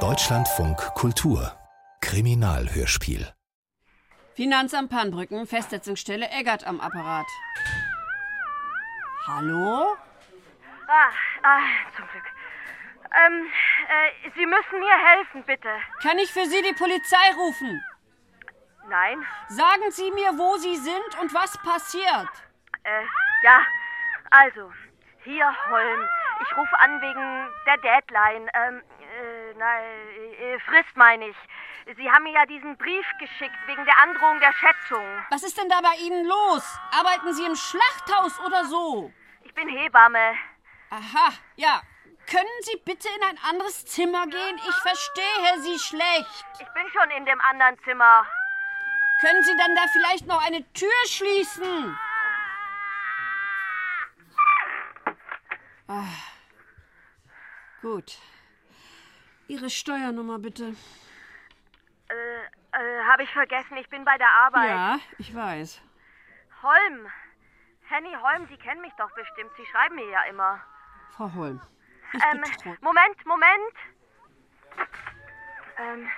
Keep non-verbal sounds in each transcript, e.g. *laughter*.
Deutschlandfunk Kultur Kriminalhörspiel Finanzamt Pannbrücken, Festsetzungsstelle Eggert am Apparat. Hallo? Ah, ah, zum Glück. Ähm, äh, Sie müssen mir helfen, bitte. Kann ich für Sie die Polizei rufen? Nein? Sagen Sie mir, wo Sie sind und was passiert. Äh, ja. Also, hier Holm. Ich rufe an wegen der Deadline. Ähm, äh, na, äh, Frist meine ich. Sie haben mir ja diesen Brief geschickt wegen der Androhung der Schätzung. Was ist denn da bei Ihnen los? Arbeiten Sie im Schlachthaus oder so? Ich bin Hebamme. Aha, ja. Können Sie bitte in ein anderes Zimmer gehen? Ich verstehe Sie schlecht. Ich bin schon in dem anderen Zimmer. Können Sie dann da vielleicht noch eine Tür schließen? Ah. Gut. Ihre Steuernummer bitte. Äh, äh, habe ich vergessen. Ich bin bei der Arbeit. Ja, ich weiß. Holm. Henny Holm, Sie kennen mich doch bestimmt. Sie schreiben mir ja immer. Frau Holm. Ich Ähm. Moment, Moment. Ähm,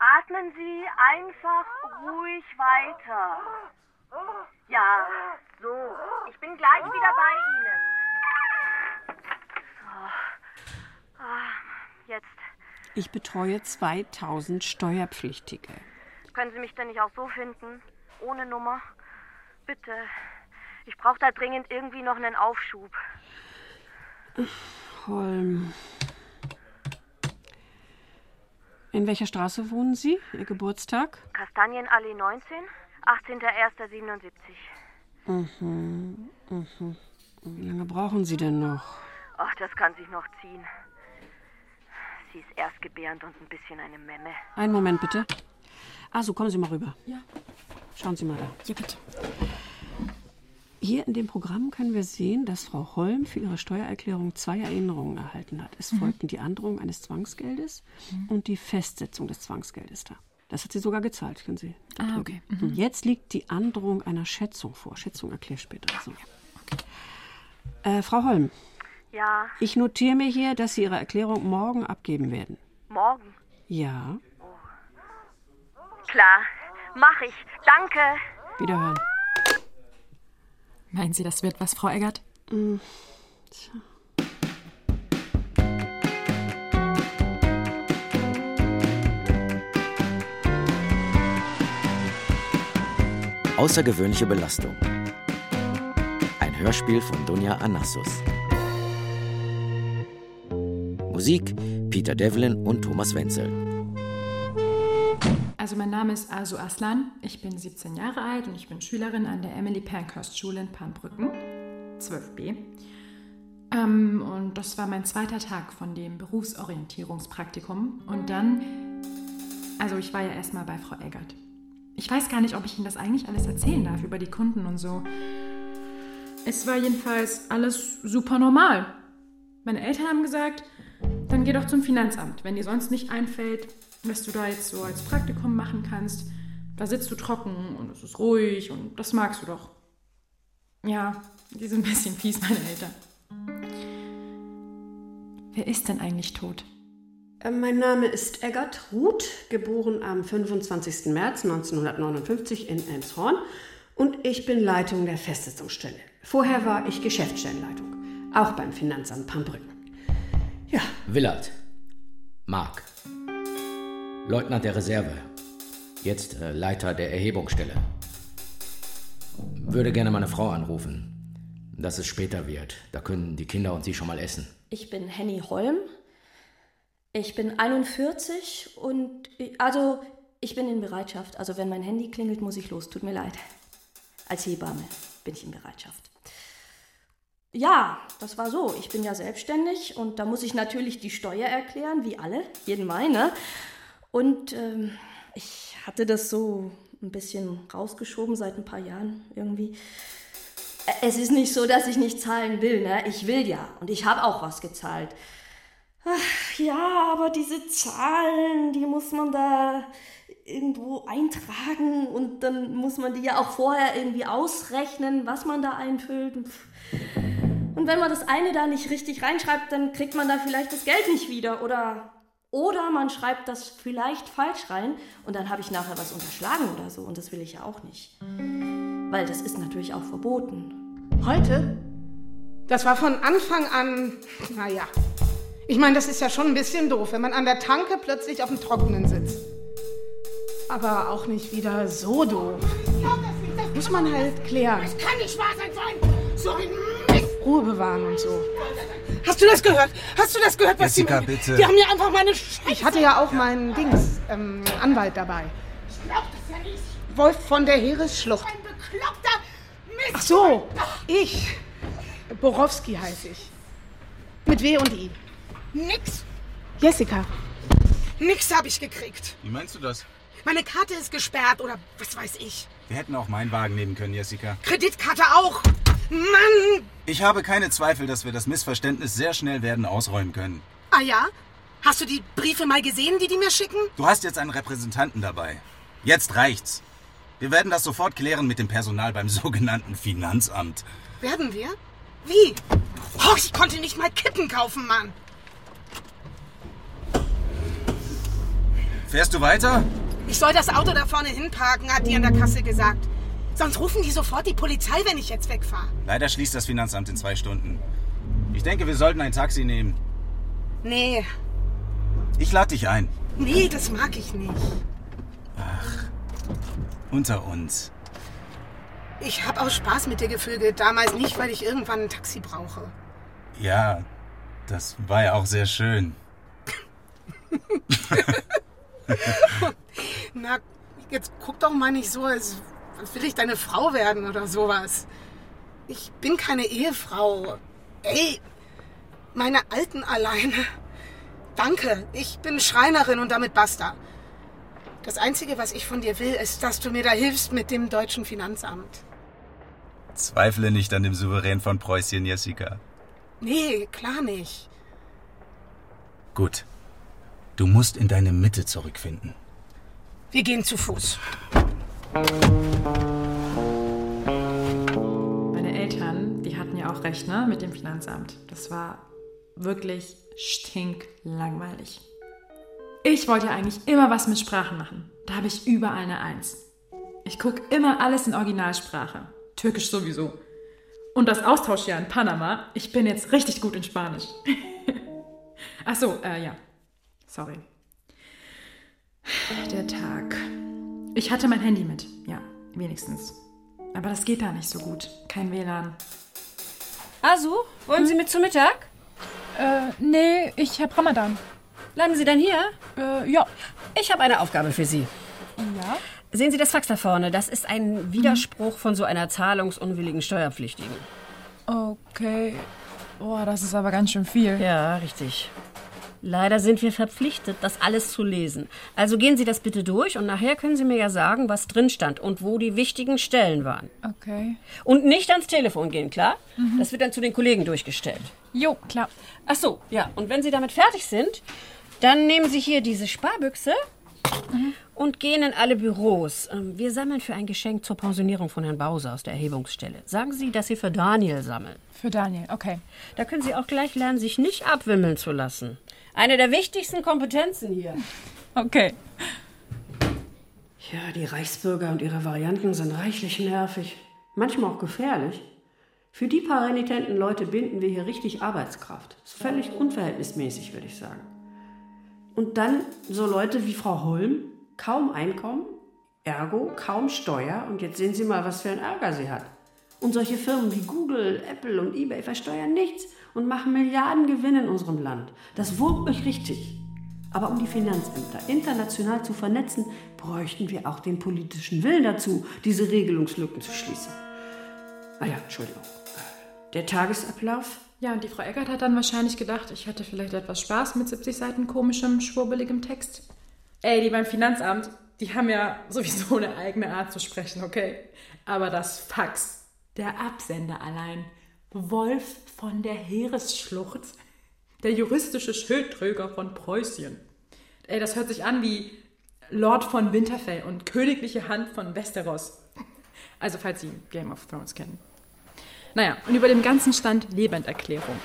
atmen Sie einfach ruhig weiter. Ja, so. Ich bin gleich wieder bei Ihnen. So. Ah, jetzt. Ich betreue 2000 Steuerpflichtige. Können Sie mich denn nicht auch so finden? Ohne Nummer? Bitte. Ich brauche da dringend irgendwie noch einen Aufschub. Holm. In welcher Straße wohnen Sie? Ihr Geburtstag? Kastanienallee 19, 18.01.77. Mhm, mhm. Wie lange brauchen Sie denn noch? Ach, das kann sich noch ziehen. Sie ist erstgebärend und ein bisschen eine Memme. Einen Moment bitte. Ah, so, kommen Sie mal rüber. Ja. Schauen Sie mal da. Ja, bitte. Hier in dem Programm können wir sehen, dass Frau Holm für ihre Steuererklärung zwei Erinnerungen erhalten hat. Es folgten die Androhung eines Zwangsgeldes und die Festsetzung des Zwangsgeldes da. Das hat sie sogar gezahlt, können Sie. da Ah, okay. Und jetzt liegt die Androhung einer Schätzung vor. Schätzung erkläre ich später. So. Äh, Frau Holm, Ja, ich notiere mir hier, dass Sie Ihre Erklärung morgen abgeben werden. morgen. Ja, Klar, mach ich. Danke. wiederhören. Meinen Sie, das wird was, Frau Eggert? Außergewöhnliche Belastung. Ein Hörspiel von Dunja Anassus. Musik Peter Devlin und Thomas Wenzel. Also mein Name ist Asu Aslan, ich bin 17 Jahre alt und ich bin Schülerin an der Emily Pankhurst Schule in Pannbrücken, 12b. Ähm, und das war mein zweiter Tag von dem Berufsorientierungspraktikum. Und dann, also ich war ja erstmal bei Frau Eggert. Ich weiß gar nicht, ob ich Ihnen das eigentlich alles erzählen darf über die Kunden und so. Es war jedenfalls alles super normal. Meine Eltern haben gesagt, geh doch zum Finanzamt, wenn dir sonst nicht einfällt, was du da jetzt so als Praktikum machen kannst. Da sitzt du trocken und es ist ruhig und das magst du doch. Ja, die sind ein bisschen fies, meine Eltern. Wer ist denn eigentlich tot? Äh, Mein Name ist Eggert Ruth, geboren am 25. März 1959 in Elmshorn und ich bin Leitung der Festsetzungsstelle. Vorher war ich Geschäftsstellenleitung, auch beim Finanzamt Pannbrücken. Ja, Willard. Mark. Leutnant der Reserve. Jetzt äh, Leiter der Erhebungsstelle. Würde gerne meine Frau anrufen. Dass es später wird. Da können die Kinder und sie schon mal essen. Ich bin Henny Holm. Ich bin 41 und also ich bin in Bereitschaft. Also wenn mein Handy klingelt, muss ich los. Tut mir leid. Als Hebamme bin ich in Bereitschaft. Ja, das war so. Ich bin ja selbstständig und da muss ich natürlich die Steuer erklären, wie alle, jeden Mal, ne? Und ähm, ich hatte das so ein bisschen rausgeschoben seit ein paar Jahren irgendwie. Es ist nicht so, dass ich nicht zahlen will, ne? Ich will ja und ich habe auch was gezahlt. Ach, ja, aber diese Zahlen, die muss man da irgendwo eintragen und dann muss man die ja auch vorher irgendwie ausrechnen, was man da einfüllt. Pff. Und wenn man das eine da nicht richtig reinschreibt, dann kriegt man da vielleicht das Geld nicht wieder. Oder, oder man schreibt das vielleicht falsch rein und dann habe ich nachher was unterschlagen oder so. Und das will ich ja auch nicht. Weil das ist natürlich auch verboten. Heute? Das war von Anfang an, naja. Ich meine, das ist ja schon ein bisschen doof, wenn man an der Tanke plötzlich auf dem Trockenen sitzt. Aber auch nicht wieder so doof. Muss man halt klären. Das kann nicht wahr sein, so ein, so ein Mist. Ruhe bewahren und so. Hast du das gehört? Hast du das gehört, was Jessica, die... bitte. Die haben mir einfach meine Scheiße... Ich hatte ja auch meinen Dings, ähm, Anwalt dabei. Ich glaub das ja nicht. Wolf von der Heeresschlucht. Ein bekloppter Mist. Ach so, ich. Borowski heiße ich. Mit W und I. Nix. Jessica. Nix habe ich gekriegt. Wie meinst du das? Meine Karte ist gesperrt oder was weiß ich. Wir hätten auch meinen Wagen nehmen können, Jessica. Kreditkarte auch. Mann. Ich habe keine Zweifel, dass wir das Missverständnis sehr schnell werden ausräumen können. Ah ja? Hast du die Briefe mal gesehen, die die mir schicken? Du hast jetzt einen Repräsentanten dabei. Jetzt reicht's. Wir werden das sofort klären mit dem Personal beim *laughs* sogenannten Finanzamt. Werden wir? Wie? Oh, ich konnte nicht mal Kippen kaufen, Mann. Fährst du weiter? Ich soll das Auto da vorne hinparken, hat die an der Kasse gesagt. Sonst rufen die sofort die Polizei, wenn ich jetzt wegfahre. Leider schließt das Finanzamt in zwei Stunden. Ich denke, wir sollten ein Taxi nehmen. Nee, Ich lade dich ein. nee, das mag ich nicht. Unter uns. Ich habe aus Spaß mit dir gevögelt. Damals nicht, weil ich irgendwann ein Taxi brauche. Ja, das war ja auch sehr schön. *laughs* Na, jetzt guck doch mal nicht so, als will ich deine Frau werden oder sowas. Ich bin keine Ehefrau. Ey, meine Alten alleine. Danke, ich bin Schreinerin und damit basta. Das Einzige, was ich von dir will, ist, dass du mir da hilfst mit dem deutschen Finanzamt. Zweifle nicht an dem Souverän von Preußien, Jessica. Nee, klar nicht. Gut. Du musst in deine Mitte zurückfinden. Wir gehen zu Fuß. Meine Eltern, die hatten ja auch recht, ne, mit dem Finanzamt. Das war wirklich stinklangweilig. Ich wollte ja eigentlich immer was mit Sprachen machen. Da habe ich überall eine Eins. Ich gucke immer alles in Originalsprache. Türkisch sowieso. Und das Austauschjahr in Panama, ich bin jetzt richtig gut in Spanisch. *laughs* Ach so, äh, ja. Sorry. Der Tag. Ich hatte mein Handy mit, ja, wenigstens. Aber das geht da nicht so gut. Kein WLAN. Also, wollen Sie mit zum Mittag? Äh, nee, ich hab Ramadan. Bleiben Sie dann hier? Äh, ja. Ich habe eine Aufgabe für Sie. Ja? Sehen Sie das Fax da vorne? Das ist ein Widerspruch von so einer zahlungsunwilligen Steuerpflichtigen. Okay. Boah, das ist aber ganz schön viel. Ja, richtig. Leider sind wir verpflichtet, das alles zu lesen. Also gehen Sie das bitte durch und nachher können Sie mir ja sagen, was drin stand und wo die wichtigen Stellen waren. Okay. Und nicht ans Telefon gehen, klar? Das wird dann zu den Kollegen durchgestellt. Jo, klar. Ach so, ja. Und wenn Sie damit fertig sind, dann nehmen Sie hier diese Sparbüchse und gehen in alle Büros. Ähm, Wir sammeln für ein Geschenk zur Pensionierung von Herrn Bowser aus der Erhebungsstelle. Sagen Sie, dass Sie für Daniel sammeln. Für Daniel, okay. Da können Sie auch gleich lernen, sich nicht abwimmeln zu lassen. Eine der wichtigsten Kompetenzen hier. Okay. Ja, die Reichsbürger und ihre Varianten sind reichlich nervig. Manchmal auch gefährlich. Für die paar renitenten Leute binden wir hier richtig Arbeitskraft. Ist völlig unverhältnismäßig, würde ich sagen. Und dann so Leute wie Frau Holm, kaum Einkommen, ergo kaum Steuer. Und jetzt sehen Sie mal, was für ein Ärger sie hat. Und solche Firmen wie Google, Apple und eBay versteuern nichts und machen Milliarden Gewinn in unserem Land. Das wurmt mich richtig. Aber um die Finanzämter international zu vernetzen, bräuchten wir auch den politischen Willen dazu, diese Regelungslücken zu schließen. Ah ja, Entschuldigung. Der Tagesablauf? Ja, und die Frau Eckert hat dann wahrscheinlich gedacht, ich hätte vielleicht etwas Spaß mit 70 Seiten komischem, schwurbeligem Text. Ey, die beim Finanzamt, die haben ja sowieso eine eigene Art zu sprechen, okay? Aber das Fax, der Absender allein, Wolf von der Heeresschlucht, der juristische Schildträger von Preußien. Ey, das hört sich an wie Lord von Winterfell und königliche Hand von Westeros. Also, falls Sie Game of Thrones kennen. Naja, und über dem Ganzen stand Lebenderklärung.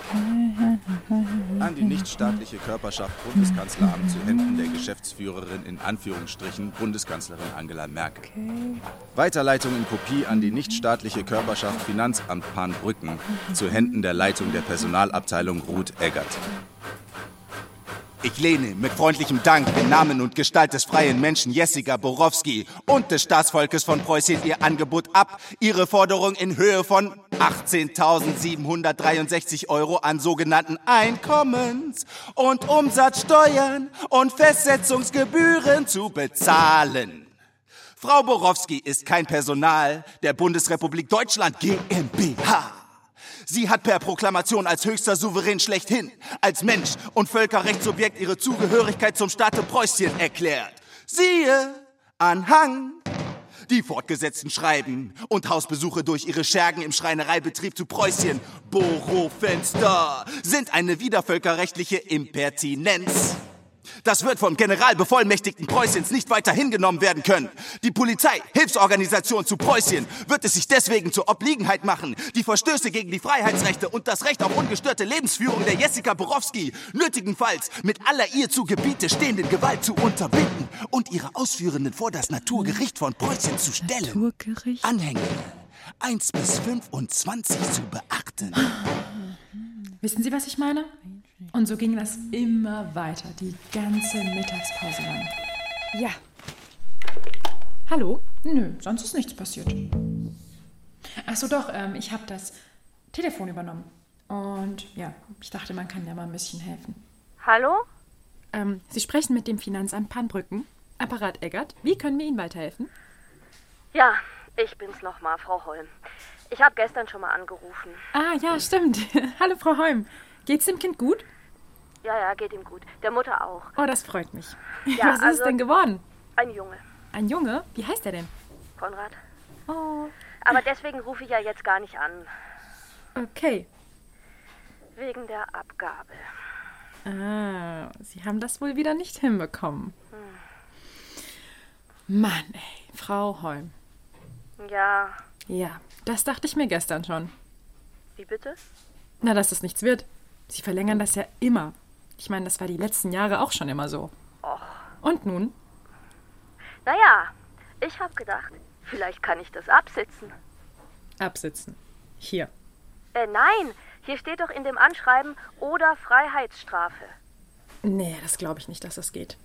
An die nichtstaatliche Körperschaft Bundeskanzleramt zu Händen der Geschäftsführerin in Anführungsstrichen Bundeskanzlerin Angela Merkel. Weiterleitung in Kopie an die nichtstaatliche Körperschaft Finanzamt Panbrücken zu Händen der Leitung der Personalabteilung Ruth Eggert. Ich lehne mit freundlichem Dank in Namen und Gestalt des freien Menschen Jessica Borowski und des Staatsvolkes von Preußen ihr Angebot ab, ihre Forderung in Höhe von 18.763 Euro an sogenannten Einkommens- und Umsatzsteuern und Festsetzungsgebühren zu bezahlen. Frau Borowski ist kein Personal der Bundesrepublik Deutschland GmbH. Sie hat per Proklamation als höchster Souverän schlechthin, als Mensch und Völkerrechtsobjekt ihre Zugehörigkeit zum Staate Preußien erklärt. Siehe Anhang. Die fortgesetzten Schreiben und Hausbesuche durch ihre Schergen im Schreinereibetrieb zu Preußien, Borofenster, sind eine widervölkerrechtliche Impertinenz. Das wird vom Generalbevollmächtigten Preußens nicht weiter hingenommen werden können. Die Polizei, Hilfsorganisation zu Preußien, wird es sich deswegen zur Obliegenheit machen, die Verstöße gegen die Freiheitsrechte und das Recht auf ungestörte Lebensführung der Jessica Borowski nötigenfalls mit aller ihr zu Gebiete stehenden Gewalt zu unterbinden und ihre Ausführenden vor das Naturgericht von Preußien zu stellen. Naturgericht? Anhänge 1 bis 25 zu beachten. Wissen Sie, was ich meine? Und so ging das immer weiter, die ganze Mittagspause lang. Ja. Hallo? Nö, sonst ist nichts passiert. Ach so, doch, ähm, ich habe das Telefon übernommen. Und ja, ich dachte, man kann ja mal ein bisschen helfen. Hallo? Ähm, Sie sprechen mit dem Finanzamt Pannbrücken. Apparat Eggert. Wie können wir Ihnen weiterhelfen? Ja, ich bin's nochmal, Frau Holm. Ich habe gestern schon mal angerufen. Ah, ja, stimmt. *laughs* Hallo, Frau Holm. Geht's dem Kind gut? Ja, ja, geht ihm gut. Der Mutter auch. Oh, das freut mich. Ja, *laughs* Was ist es also- denn geworden? Ein Junge, Ein Junge? Wie heißt er denn? Konrad. Oh. Aber deswegen rufe ich ja jetzt gar nicht an. Okay. Wegen der Abgabe. Ah, Sie haben das wohl wieder nicht hinbekommen. Hm. Mann, ey, Frau Holm. Ja, Ja, das dachte ich mir gestern schon. wie bitte? Na, dass das nichts wird. Sie verlängern das ja immer. Ich meine, das war die letzten Jahre auch schon immer so. Och. Und nun? Naja, ich habe gedacht, vielleicht kann ich das absitzen. Absitzen. Hier. Äh, nein, hier steht doch in dem Anschreiben oder Freiheitsstrafe. Nee, das glaube ich nicht, dass das geht.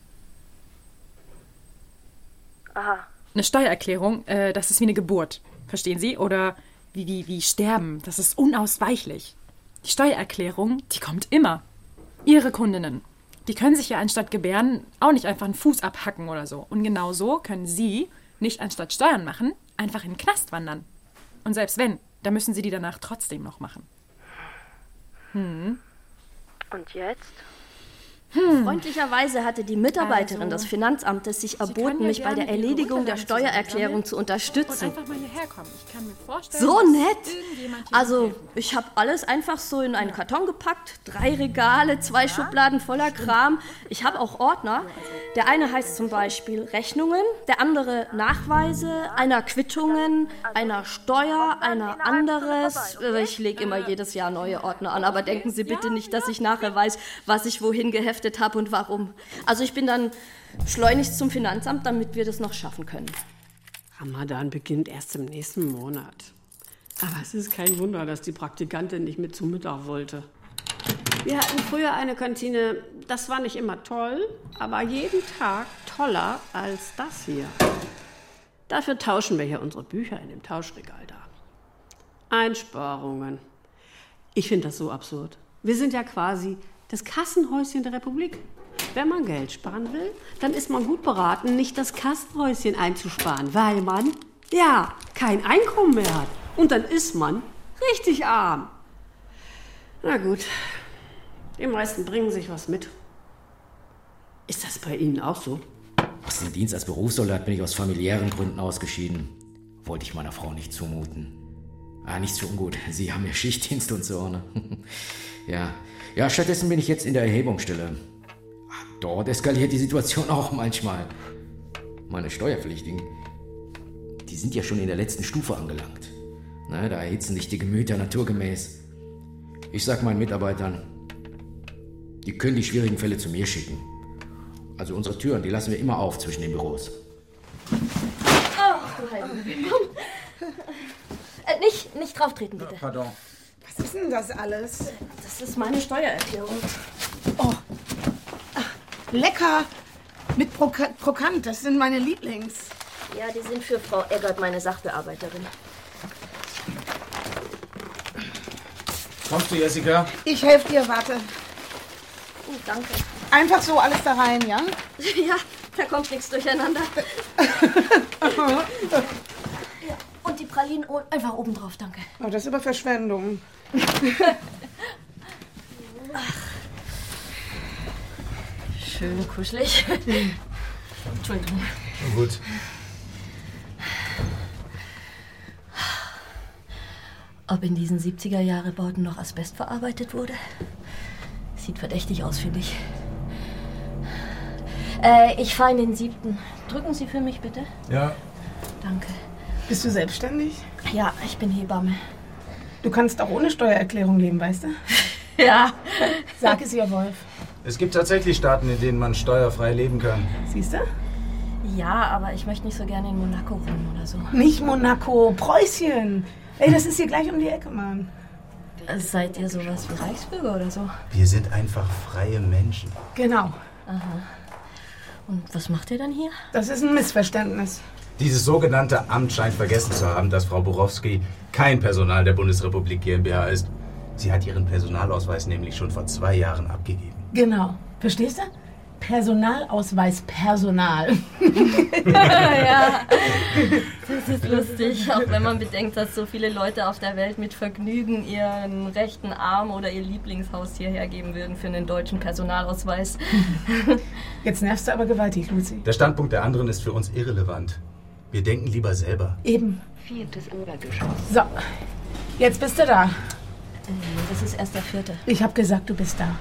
Aha. Eine Steuererklärung, äh, das ist wie eine Geburt. Verstehen Sie? Oder wie, wie, wie Sterben. Das ist unausweichlich. Die Steuererklärung, die kommt immer. Ihre Kundinnen, die können sich ja anstatt gebären auch nicht einfach einen Fuß abhacken oder so. Und genau so können Sie nicht anstatt Steuern machen, einfach in den Knast wandern. Und selbst wenn, dann müssen Sie die danach trotzdem noch machen. Hm. Und jetzt? Freundlicherweise hatte die Mitarbeiterin Also, des Finanzamtes sich erboten, ja mich bei der Erledigung der Steuererklärung zu unterstützen. So nett. Also, ich habe alles einfach so in einen Karton gepackt. Drei Regale, zwei Schubladen voller Kram. Ich habe auch Ordner. Der eine heißt zum Beispiel Rechnungen, der andere Nachweise, einer Quittungen, einer Steuer, einer anderes. Äh, Ich lege immer jedes Jahr neue Ordner an, aber denken Sie bitte nicht, dass ich nachher weiß, was ich wohin geheftet habe und warum. Also, ich bin dann schleunigst zum Finanzamt, damit wir das noch schaffen können. Ramadan beginnt erst im nächsten Monat. Aber es ist kein Wunder, dass die Praktikantin nicht mit zum Mittag wollte. Wir hatten früher eine Kantine, das war nicht immer toll, aber jeden Tag toller als das hier. Dafür tauschen wir hier unsere Bücher in dem Tauschregal da. Einsparungen. Ich finde das so absurd. Wir sind ja quasi das Kassenhäuschen der Republik. Wenn man Geld sparen will, dann ist man gut beraten, nicht das Kassenhäuschen einzusparen, weil man, ja, kein Einkommen mehr hat. Und dann ist man richtig arm. Na gut, die meisten bringen sich was mit. Ist das bei Ihnen auch so? Aus dem Dienst als Berufssoldat bin ich aus familiären Gründen ausgeschieden. Wollte ich meiner Frau nicht zumuten. Ah, nichts für ungut. Sie haben ja Schichtdienst und so, ne? *laughs* ja. Ja, stattdessen bin ich jetzt in der Erhebungsstelle. Dort eskaliert die Situation auch manchmal. Meine Steuerpflichtigen, die sind ja schon in der letzten Stufe angelangt. Na, da erhitzen sich die Gemüter naturgemäß. Ich sag meinen Mitarbeitern, die können die schwierigen Fälle zu mir schicken. Also unsere Türen, die lassen wir immer auf zwischen den Büros. Ach, du Heilige. äh, nicht, nicht drauf treten, bitte. Pardon. Was ist denn das alles? Das ist meine Steuererklärung. Oh. Ach, lecker. Mit Proka Krokant, das sind meine Lieblings. Ja, die sind für Frau Eggert, meine Sachbearbeiterin. Kommst du, Jessica? Ich helfe dir, warte. Oh, danke. Einfach so alles da rein, ja? *laughs* Ja, da kommt nichts durcheinander. *laughs* ja, und die Pralinen einfach oben drauf, danke. Oh, das ist aber Verschwendung. Schön kuschelig. Entschuldigung. Gut. Ob in diesen 70er-Jahre-Bauten noch Asbest verarbeitet wurde? Sieht verdächtig aus, finde ich. Äh, ich fahre in den siebten. Drücken Sie für mich bitte. Ja. Danke. Bist du selbstständig? Ja, ich bin Hebamme. Du kannst auch ohne Steuererklärung leben, weißt du? *laughs* Ja. Sag es ihr, Wolf. Es gibt tatsächlich Staaten, in denen man steuerfrei leben kann. Siehst du? Ja, aber ich möchte nicht so gerne in Monaco wohnen oder so. Nicht Monaco, Preußchen. Ey, das ist hier gleich um die Ecke, Mann. Seid ihr sowas wie Reichsbürger oder so? Wir sind einfach freie Menschen. Genau. Aha. Und was macht ihr dann hier? Das ist ein Missverständnis. Dieses sogenannte Amt scheint vergessen zu haben, dass Frau Borowski kein Personal der Bundesrepublik GmbH ist. Sie hat ihren Personalausweis nämlich schon vor zwei Jahren abgegeben. Genau. Verstehst du? Personalausweis Personal. *laughs* ja, das ist lustig, auch wenn man bedenkt, dass so viele Leute auf der Welt mit Vergnügen ihren rechten Arm oder ihr Lieblingshaus hierher geben würden für einen deutschen Personalausweis. Jetzt nervst du aber gewaltig, Lucy. Der Standpunkt der anderen ist für uns irrelevant. Wir denken lieber selber. Eben. Viertes Obergeschoss. So, jetzt bist du da. Das ist erst der vierte. Ich hab gesagt, du bist da.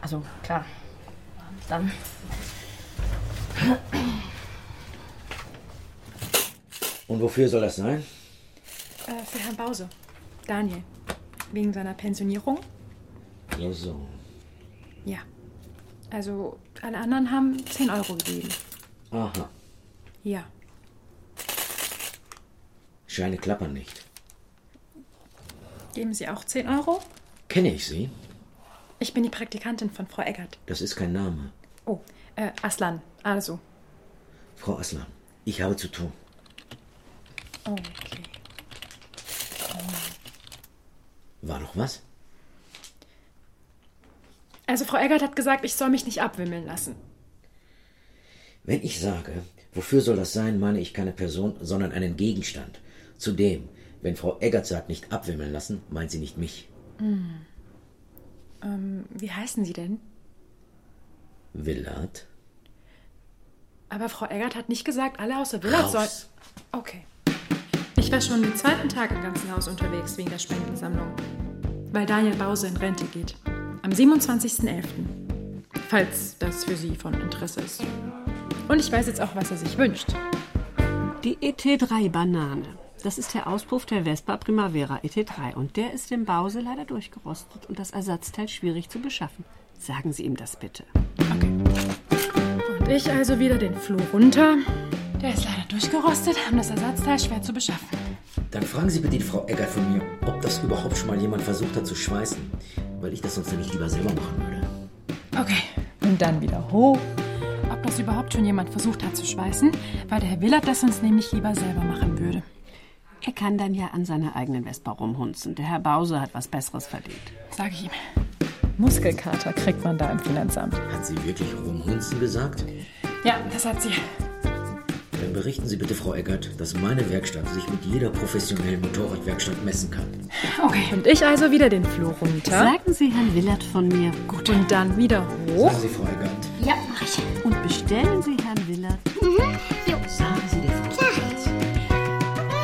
Also, klar. Dann. Und wofür soll das sein? Äh, für Herrn Bause. Daniel. Wegen seiner Pensionierung? So, so. Ja. Also, alle anderen haben 10 Euro gegeben. Aha. Ja. Scheine klappern nicht. Geben Sie auch 10 Euro? Kenne ich Sie? Ich bin die Praktikantin von Frau Eggert. Das ist kein Name. Oh, äh, Aslan. Also. Frau Aslan, ich habe zu tun. Okay. War noch was? Also, Frau Eggert hat gesagt, ich soll mich nicht abwimmeln lassen. Wenn ich sage, wofür soll das sein, meine ich keine Person, sondern einen Gegenstand. Zudem, wenn Frau Eggert sagt, nicht abwimmeln lassen, meint sie nicht mich. Hm. Ähm, wie heißen Sie denn? Willard? Aber Frau Eggert hat nicht gesagt, alle außer Willard sollen. Okay. Ich war schon den zweiten Tag im ganzen Haus unterwegs wegen der Spendensammlung. Weil Daniel Bause in Rente geht. Am 27.11. Falls das für Sie von Interesse ist. Und ich weiß jetzt auch, was er sich wünscht. Die ET3 Banane. Das ist der Auspuff der Vespa Primavera ET3 und der ist im Bause leider durchgerostet und das Ersatzteil schwierig zu beschaffen. Sagen Sie ihm das bitte. Und ich also wieder den Flur runter. Der ist leider durchgerostet und das Ersatzteil schwer zu beschaffen. Dann fragen Sie bitte die Frau Eggert von mir, ob das überhaupt schon mal jemand versucht hat zu schweißen. Weil ich das sonst nämlich lieber selber machen würde. Okay. Und dann wieder hoch. Ob das überhaupt schon jemand versucht hat zu schweißen, weil der Herr Willard das sonst nämlich lieber selber machen würde. Er kann dann ja an seiner eigenen Vespa rumhunzen. Der Herr Bause hat was Besseres verdient. Sag ich ihm. Muskelkater kriegt man da im Finanzamt. Hat sie wirklich rumhunzen gesagt? Ja, das hat sie. Dann berichten Sie bitte, Frau Eggert, dass meine Werkstatt sich mit jeder professionellen Motorradwerkstatt messen kann. Okay. Und ich also wieder den Flur runter. Sagen Sie Herrn Willard von mir. Gut, und dann wieder hoch. Sagen Sie, Frau Eggert. Ja, mach ich. Und bestellen Sie Herrn Willard. Sagen Sie der Frau.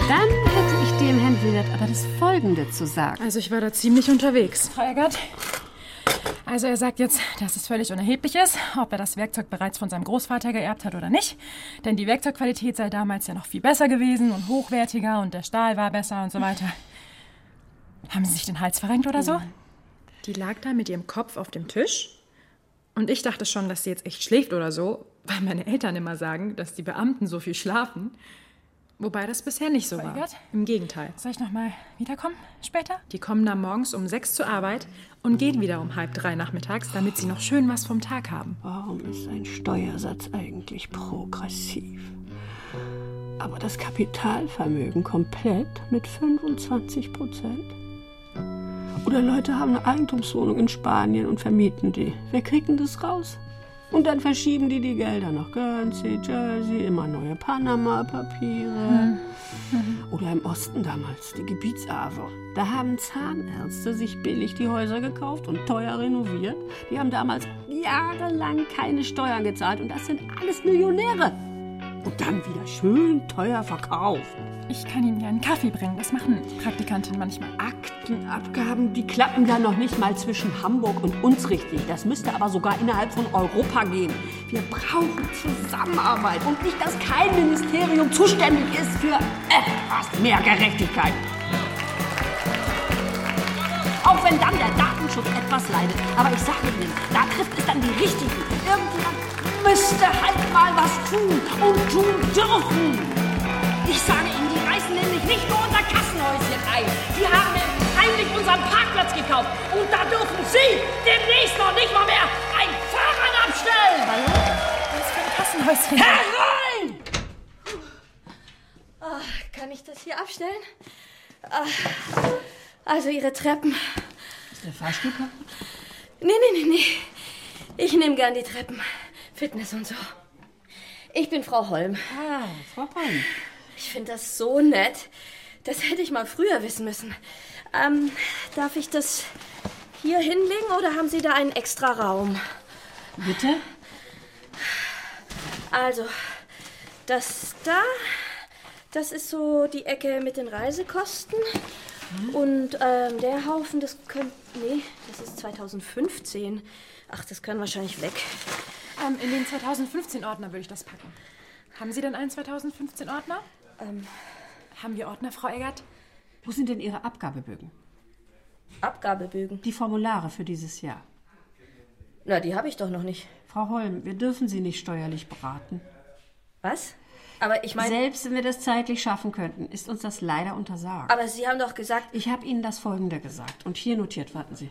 Dann hätte ich dem Herrn Willard aber das Folgende zu sagen. Also ich war da ziemlich unterwegs. Frau Eggert, Also er sagt jetzt, dass es völlig unerheblich ist, ob er das Werkzeug bereits von seinem Großvater geerbt hat oder nicht. Denn die Werkzeugqualität sei damals ja noch viel besser gewesen und hochwertiger und der Stahl war besser und so weiter. Haben Sie sich den Hals verrenkt oder so? Die lag da mit ihrem Kopf auf dem Tisch. Und ich dachte schon, dass sie jetzt echt schläft oder so, weil meine Eltern immer sagen, dass die Beamten so viel schlafen. Wobei das bisher nicht so war. Im Gegenteil. Soll ich noch mal wiederkommen später? Die kommen dann morgens um sechs zur Arbeit und gehen wieder um halb drei nachmittags, damit sie noch schön was vom Tag haben. Warum ist ein Steuersatz eigentlich progressiv? Aber das Kapitalvermögen komplett mit 25 Prozent? Oder Leute haben eine Eigentumswohnung in Spanien und vermieten die. Wer kriegt denn das raus? Und dann verschieben die die Gelder nach Guernsey, Jersey, immer neue Panama-Papiere. Oder im Osten damals, die Gebietsave. Da haben Zahnärzte sich billig die Häuser gekauft und teuer renoviert. Die haben damals jahrelang keine Steuern gezahlt und das sind alles Millionäre. Und dann wieder schön teuer verkauft. Ich kann Ihnen ja einen Kaffee bringen. Das machen Praktikanten manchmal. Aktenabgaben, die klappen da noch nicht mal zwischen Hamburg und uns richtig. Das müsste aber sogar innerhalb von Europa gehen. Wir brauchen Zusammenarbeit und nicht, dass kein Ministerium zuständig ist für etwas mehr Gerechtigkeit. Auch wenn dann der Datenschutz etwas leidet. Aber ich sage Ihnen, da trifft es dann die Richtigen. Irgendjemand müsste halt mal was tun und tun dürfen. Ich sage Ihnen, die reißen nämlich nicht nur unser Kassenhäuschen ein. Die haben heimlich unseren Parkplatz gekauft. Und da dürfen Sie demnächst noch nicht mal mehr ein Fahrrad abstellen. Was für ein Kassenhäuschen? Herein! Ah, kann ich das hier abstellen? Ah, also Ihre Treppen. Ist der Fahrstuhl kaputt? Nee, nee, nee, nee. Ich nehme gern die Treppen. Fitness und so. Ich bin Frau Holm. Ah, Frau Holm. Ich finde das so nett. Das hätte ich mal früher wissen müssen. Ähm, darf ich das hier hinlegen oder haben Sie da einen extra Raum? Bitte? Also, das da, das ist so die Ecke mit den Reisekosten. Und ähm, der Haufen, das könnte. Nee, das ist 2015. Ach, das können wahrscheinlich weg. Ähm, in den 2015-Ordner würde ich das packen. Haben Sie denn einen 2015-Ordner? Ähm, Haben wir Ordner, Frau Eggert? Wo sind denn Ihre Abgabebögen? Abgabebögen? Die Formulare für dieses Jahr. Na, die habe ich doch noch nicht. Frau Holm, wir dürfen Sie nicht steuerlich beraten. Was? Aber ich meine. Selbst wenn wir das zeitlich schaffen könnten, ist uns das leider untersagt. Aber Sie haben doch gesagt. Ich habe Ihnen das Folgende gesagt. Und hier notiert, warten Sie.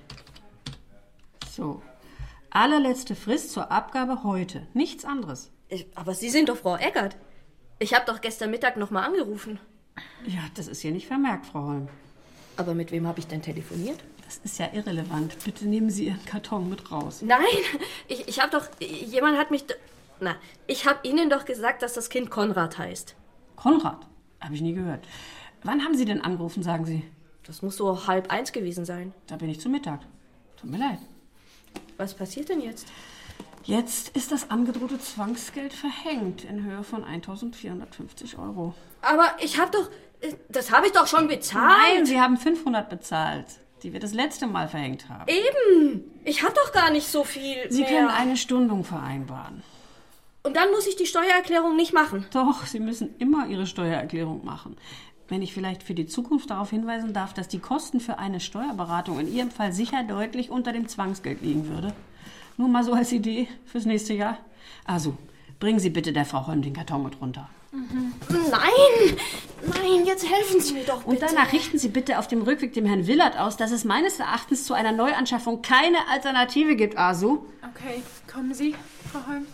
So. Allerletzte Frist zur Abgabe heute. Nichts anderes. Ich, aber Sie sind doch Frau Eggert. Ich habe doch gestern Mittag noch mal angerufen. Ja, das ist hier nicht vermerkt, Frau Holm. Aber mit wem habe ich denn telefoniert? Das ist ja irrelevant. Bitte nehmen Sie Ihren Karton mit raus. Nein, *laughs* ich, ich habe doch. Jemand hat mich. Na, ich habe Ihnen doch gesagt, dass das Kind Konrad heißt. Konrad? Habe ich nie gehört. Wann haben Sie denn angerufen, sagen Sie? Das muss so halb eins gewesen sein. Da bin ich zu Mittag. Tut mir leid. Was passiert denn jetzt? Jetzt ist das angedrohte Zwangsgeld verhängt in Höhe von 1450 Euro. Aber ich habe doch. äh, Das habe ich doch schon bezahlt. Nein, Sie haben 500 bezahlt, die wir das letzte Mal verhängt haben. Eben. Ich habe doch gar nicht so viel. Sie mehr. können eine Stundung vereinbaren. Und dann muss ich die Steuererklärung nicht machen. Doch, Sie müssen immer Ihre Steuererklärung machen. Wenn ich vielleicht für die Zukunft darauf hinweisen darf, dass die Kosten für eine Steuerberatung in Ihrem Fall sicher deutlich unter dem Zwangsgeld liegen würde. Nur mal so als Idee fürs nächste Jahr. Also, bringen Sie bitte der Frau Holm den Karton mit runter. Nein! Nein, jetzt helfen Sie mir doch bitte. Und danach richten Sie bitte auf dem Rückweg dem Herrn Willert aus, dass es meines Erachtens zu einer Neuanschaffung keine Alternative gibt, Asu. Okay, kommen Sie, Frau Holm.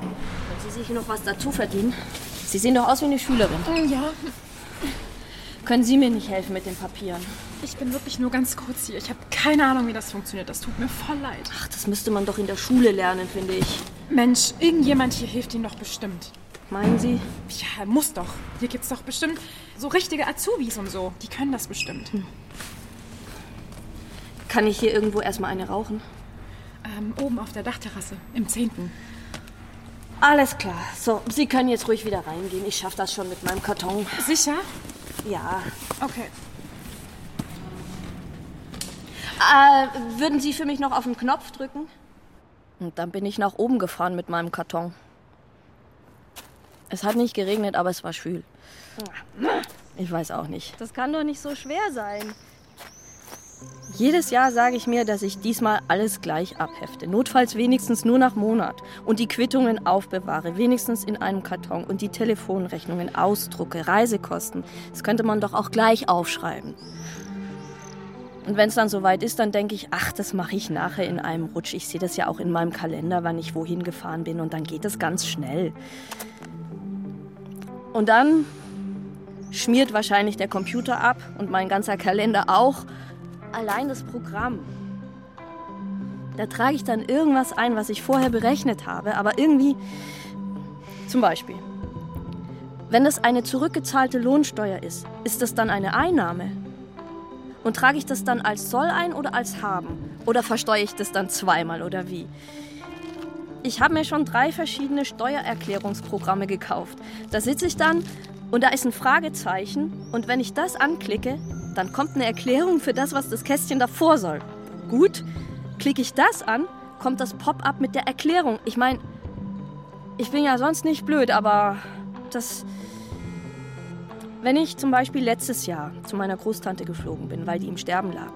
Können Sie sich noch was dazu verdienen? Sie sehen doch aus wie eine Schülerin. Ja, Können Sie mir nicht helfen mit den Papieren? ich bin wirklich nur ganz kurz hier. Ich habe keine Ahnung, wie das funktioniert. Das tut mir voll leid. Ach, das müsste man doch in der Schule lernen, finde ich. Mensch, irgendjemand hier hilft Ihnen doch bestimmt. Meinen Sie? Ja, muss doch. Hier gibt's doch bestimmt so richtige Azubis und so. Die können das bestimmt. Kann ich hier irgendwo erstmal eine rauchen? Ähm, oben auf der Dachterrasse, im Zehnten. Alles klar. So, Sie können jetzt ruhig wieder reingehen. Ich schaffe das schon mit meinem Karton. Sicher? Ja. Okay. Äh, würden Sie für mich noch auf den Knopf drücken? Und dann bin ich nach oben gefahren mit meinem Karton. Es hat nicht geregnet, aber es war schwül. Ich weiß auch nicht. Das kann doch nicht so schwer sein. Jedes Jahr sage ich mir, dass ich diesmal alles gleich abhefte. Notfalls wenigstens nur nach Monat. Und die Quittungen aufbewahre, wenigstens in einem Karton. Und die Telefonrechnungen ausdrucke, Reisekosten. Das könnte man doch auch gleich aufschreiben. Und wenn es dann soweit ist, dann denke ich, ach, das mache ich nachher in einem Rutsch. Ich sehe das ja auch in meinem Kalender, wann ich wohin gefahren bin. Und dann geht es ganz schnell. Und dann schmiert wahrscheinlich der Computer ab und mein ganzer Kalender auch allein das Programm. Da trage ich dann irgendwas ein, was ich vorher berechnet habe, aber irgendwie, zum Beispiel, wenn das eine zurückgezahlte Lohnsteuer ist, ist das dann eine Einnahme? Und trage ich das dann als Soll ein oder als Haben? Oder versteuere ich das dann zweimal oder wie? Ich habe mir schon drei verschiedene Steuererklärungsprogramme gekauft. Da sitze ich dann und da ist ein Fragezeichen und wenn ich das anklicke, dann kommt eine Erklärung für das, was das Kästchen davor soll. Gut, klicke ich das an, kommt das Pop-up mit der Erklärung. Ich meine, ich bin ja sonst nicht blöd, aber das... Wenn ich zum Beispiel letztes Jahr zu meiner Großtante geflogen bin, weil die im Sterben lag,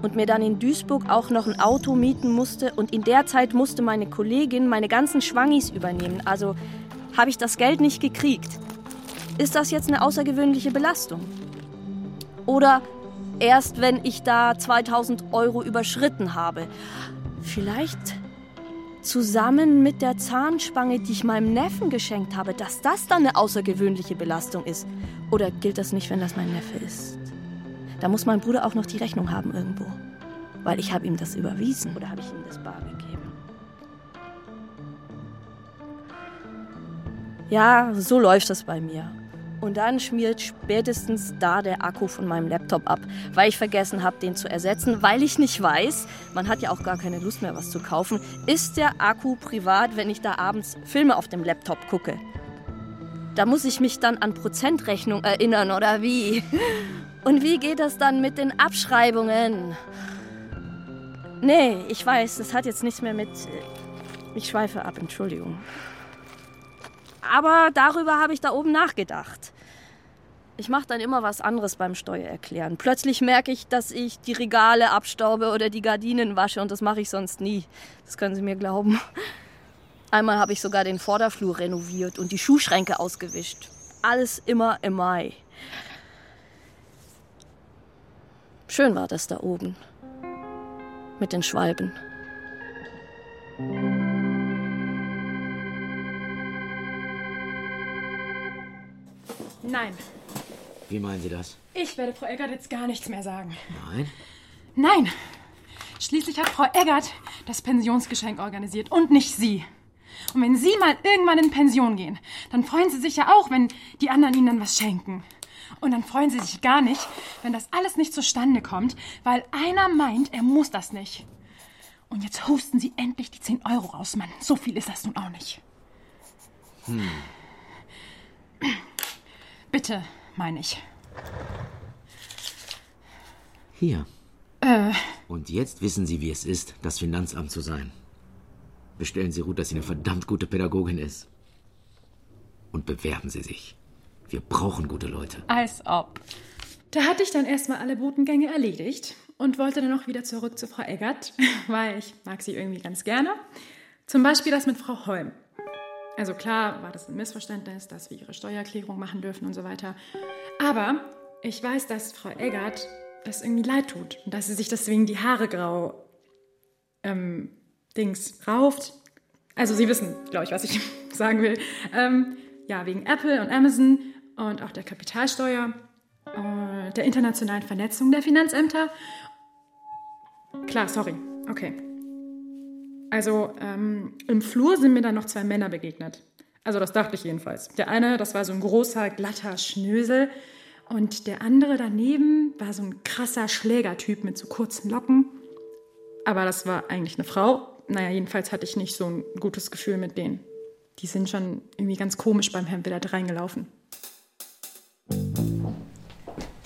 und mir dann in Duisburg auch noch ein Auto mieten musste und in der Zeit musste meine Kollegin meine ganzen Schwangis übernehmen, also habe ich das Geld nicht gekriegt. Ist das jetzt eine außergewöhnliche Belastung? Oder erst wenn ich da 2000 Euro überschritten habe. Vielleicht zusammen mit der Zahnspange, die ich meinem Neffen geschenkt habe, dass das dann eine außergewöhnliche Belastung ist. Oder gilt das nicht, wenn das mein Neffe ist? Da muss mein Bruder auch noch die Rechnung haben irgendwo. Weil ich habe ihm das überwiesen oder habe ich ihm das bar gegeben. Ja, so läuft das bei mir. Und dann schmiert spätestens da der Akku von meinem Laptop ab, weil ich vergessen habe, den zu ersetzen, weil ich nicht weiß, man hat ja auch gar keine Lust mehr, was zu kaufen, ist der Akku privat, wenn ich da abends Filme auf dem Laptop gucke. Da muss ich mich dann an Prozentrechnung erinnern, oder wie? *laughs* Und wie geht das dann mit den Abschreibungen? Nee, ich weiß, das hat jetzt nichts mehr mit... Ich schweife ab, Entschuldigung. Aber darüber habe ich da oben nachgedacht. Ich mache dann immer was anderes beim Steuererklären. Plötzlich merke ich, dass ich die Regale abstaube oder die Gardinen wasche und das mache ich sonst nie. Das können Sie mir glauben. Einmal habe ich sogar den Vorderflur renoviert und die Schuhschränke ausgewischt. Alles immer im Mai. Schön war das da oben. Mit den Schwalben. Nein, Wie meinen Sie das? ich werde Frau Eggert jetzt gar nichts mehr sagen. Nein? Nein! Schließlich hat Frau Eggert das Pensionsgeschenk organisiert und nicht Sie. Und wenn Sie mal irgendwann in Pension gehen, dann freuen Sie sich ja auch, wenn die anderen Ihnen dann was schenken. Und dann freuen Sie sich gar nicht, wenn das alles nicht zustande kommt, weil einer meint, er muss das nicht. Und jetzt husten Sie endlich die 10 Euro raus, Mann. So viel ist das nun auch nicht. Hm. Bitte, meine ich. Hier. Äh, Und jetzt wissen Sie, wie es ist, das Finanzamt zu sein. Bestellen Sie Ruth, dass sie eine verdammt gute Pädagogin ist. Und bewerben Sie sich. Wir brauchen gute Leute. als ob. Da hatte ich dann erstmal alle Botengänge erledigt und wollte dann auch wieder zurück zu Frau Eggert, *laughs* weil ich mag sie irgendwie ganz gerne. Zum Beispiel das mit Frau Holm. Also klar war das ein Missverständnis, dass wir ihre Steuererklärung machen dürfen und so weiter. Aber ich weiß, dass Frau Eggert das irgendwie leid tut und dass sie sich deswegen die Haare grau ähm, Dings rauft. Also Sie wissen, glaube ich, was ich *laughs* sagen will. Ähm, ja, wegen Apple und Amazon und auch der Kapitalsteuer, äh, der internationalen Vernetzung der Finanzämter. Klar, sorry. Okay. Also ähm, im Flur sind mir dann noch zwei Männer begegnet. Also das dachte ich jedenfalls. Der eine, das war so ein großer, glatter Schnösel. Und der andere daneben war so ein krasser Schlägertyp mit so kurzen Locken. Aber das war eigentlich eine Frau. Naja, jedenfalls hatte ich nicht so ein gutes Gefühl mit denen. Die sind schon irgendwie ganz komisch beim Hemd wieder reingelaufen.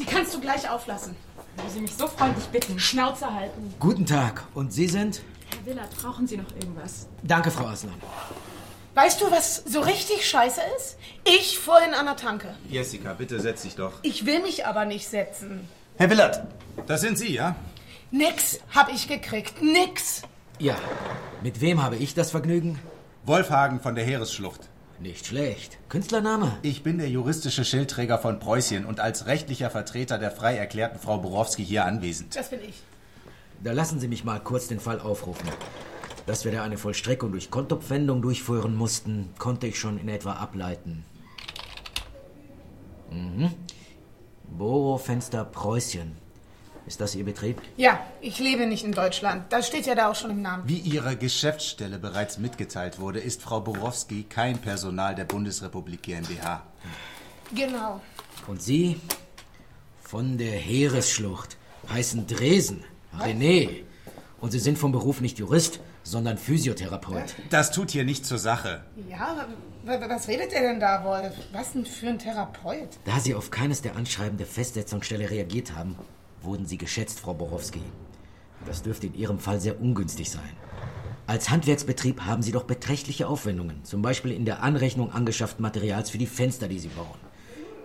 Die kannst du gleich auflassen. Würden Sie mich so freundlich bitten? Schnauze halten. Guten Tag. Und Sie sind? Herr Willard, brauchen Sie noch irgendwas? Danke, Frau Aslan. Weißt du, was so richtig scheiße ist? Ich vorhin an der Tanke. Jessica, bitte setz dich doch. Ich will mich aber nicht setzen. Herr Willert, das sind Sie, ja? Nix hab ich gekriegt. Nix. Ja. Mit wem habe ich das Vergnügen? Wolfhagen von der Heeresschlucht. Nicht schlecht. Künstlername? Ich bin der juristische Schildträger von Preußien und als rechtlicher Vertreter der frei erklärten Frau Borowski hier anwesend. Das bin ich. Da lassen Sie mich mal kurz den Fall aufrufen. Dass wir da eine Vollstreckung durch Kontopfwendung durchführen mussten, konnte ich schon in etwa ableiten. Mhm. Bohrfenster Preußien. Ist das Ihr Betrieb? Ja, ich lebe nicht in Deutschland. Das steht ja da auch schon im Namen. Wie Ihrer Geschäftsstelle bereits mitgeteilt wurde, ist Frau Borowski kein Personal der Bundesrepublik GmbH. Genau. Und Sie? Von der Heeresschlucht. Heißen Dresen. René. Und Sie sind vom Beruf nicht Jurist, sondern Physiotherapeut. Das tut hier nichts zur Sache. Ja, wa- was redet er denn da, Wolf? Was denn für ein Therapeut? Da Sie auf keines der Anschreiben der Festsetzungsstelle reagiert haben, wurden Sie geschätzt, Frau Borowski. Das dürfte in Ihrem Fall sehr ungünstig sein. Als Handwerksbetrieb haben Sie doch beträchtliche Aufwendungen, zum Beispiel in der Anrechnung angeschafften Materials für die Fenster, die Sie bauen.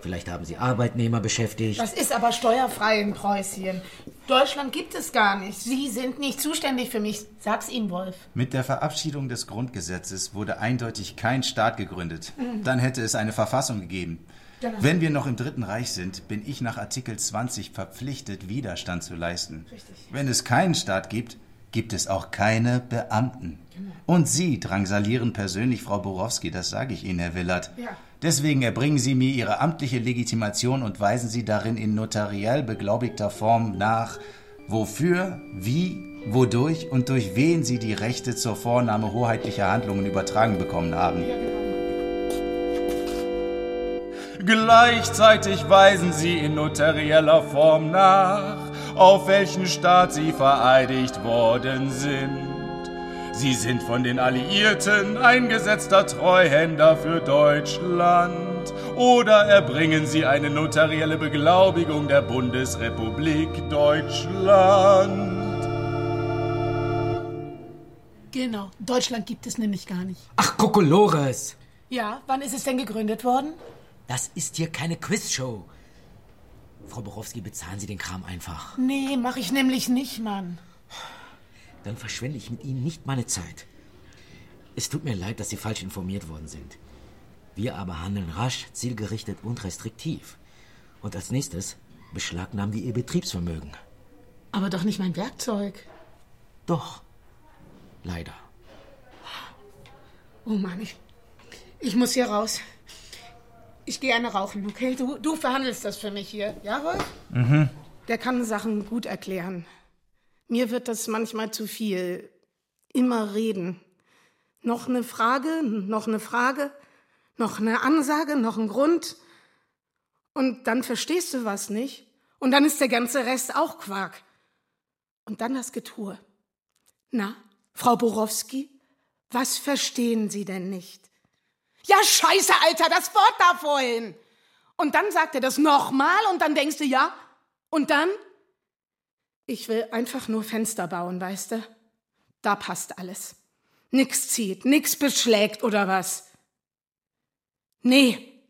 Vielleicht haben Sie Arbeitnehmer beschäftigt. Das ist aber steuerfrei in Preußien. Deutschland gibt es gar nicht. Sie sind nicht zuständig für mich. Sag's ihm, Wolf. Mit der Verabschiedung des Grundgesetzes wurde eindeutig kein Staat gegründet. Mhm. Dann hätte es eine Verfassung gegeben. Genau. Wenn wir noch im Dritten Reich sind, bin ich nach Artikel 20 verpflichtet, Widerstand zu leisten. Richtig. Wenn es keinen Staat gibt, gibt es auch keine Beamten. Genau. Und Sie drangsalieren persönlich Frau Borowski, das sage ich Ihnen, Herr Willert. Ja. Deswegen erbringen Sie mir Ihre amtliche Legitimation und weisen Sie darin in notariell beglaubigter Form nach, wofür, wie, wodurch und durch wen Sie die Rechte zur Vornahme hoheitlicher Handlungen übertragen bekommen haben. Gleichzeitig weisen Sie in notarieller Form nach, auf welchen Staat Sie vereidigt worden sind. Sie sind von den Alliierten eingesetzter Treuhänder für Deutschland. Oder erbringen Sie eine notarielle Beglaubigung der Bundesrepublik Deutschland. Genau. Deutschland gibt es nämlich gar nicht. Ach, Kokolores! Ja, wann ist es denn gegründet worden? Das ist hier keine Quizshow. Frau Borowski, bezahlen Sie den Kram einfach. Nee, mach ich nämlich nicht, Mann. Dann verschwende ich mit Ihnen nicht meine Zeit. Es tut mir leid, dass Sie falsch informiert worden sind. Wir aber handeln rasch, zielgerichtet und restriktiv. Und als nächstes beschlagnahmen wir Ihr Betriebsvermögen. Aber doch nicht mein Werkzeug. Doch. Leider. Oh Mann, ich, ich muss hier raus. Ich gehe eine rauchen, okay? Du, du verhandelst das für mich hier, ja, Wolf? Mhm. Der kann Sachen gut erklären. Mir wird das manchmal zu viel. Immer reden. Noch eine Frage, noch eine Frage, noch eine Ansage, noch ein Grund. Und dann verstehst du was nicht. Und dann ist der ganze Rest auch Quark. Und dann das Getue. Na, Frau Borowski, was verstehen Sie denn nicht? Ja, scheiße, Alter, das Wort da vorhin. Und dann sagt er das nochmal und dann denkst du, ja. Und dann? Ich will einfach nur Fenster bauen, weißt du? Da passt alles. Nix zieht, nix beschlägt oder was. Nee.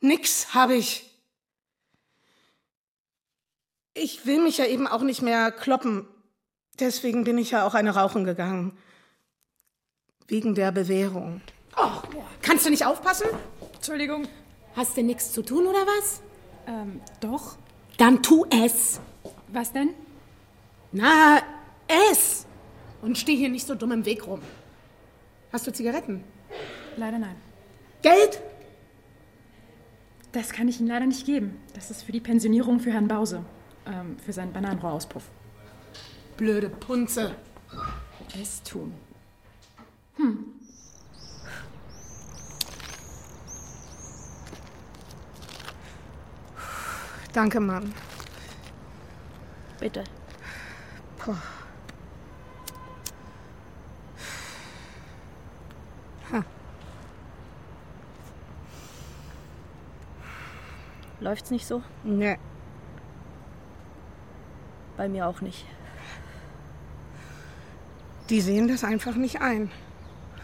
Nix hab ich. Ich will mich ja eben auch nicht mehr kloppen. Deswegen bin ich ja auch eine rauchen gegangen. Wegen der Bewährung. Oh, kannst du nicht aufpassen? Entschuldigung. Hast du nichts zu tun oder was? Ähm, doch. Dann tu es. Was denn? Na, es. Und steh hier nicht so dumm im Weg rum. Hast du Zigaretten? Leider nein. Geld? Das kann ich Ihnen leider nicht geben. Das ist für die Pensionierung für Herrn Bause. Ähm, für seinen Bananenrohrauspuff. Blöde Punze. Es tun. Hm. Danke, Mann. Bitte. Puh. Ha. Läuft's nicht so? Nee. Bei mir auch nicht. Die sehen das einfach nicht ein.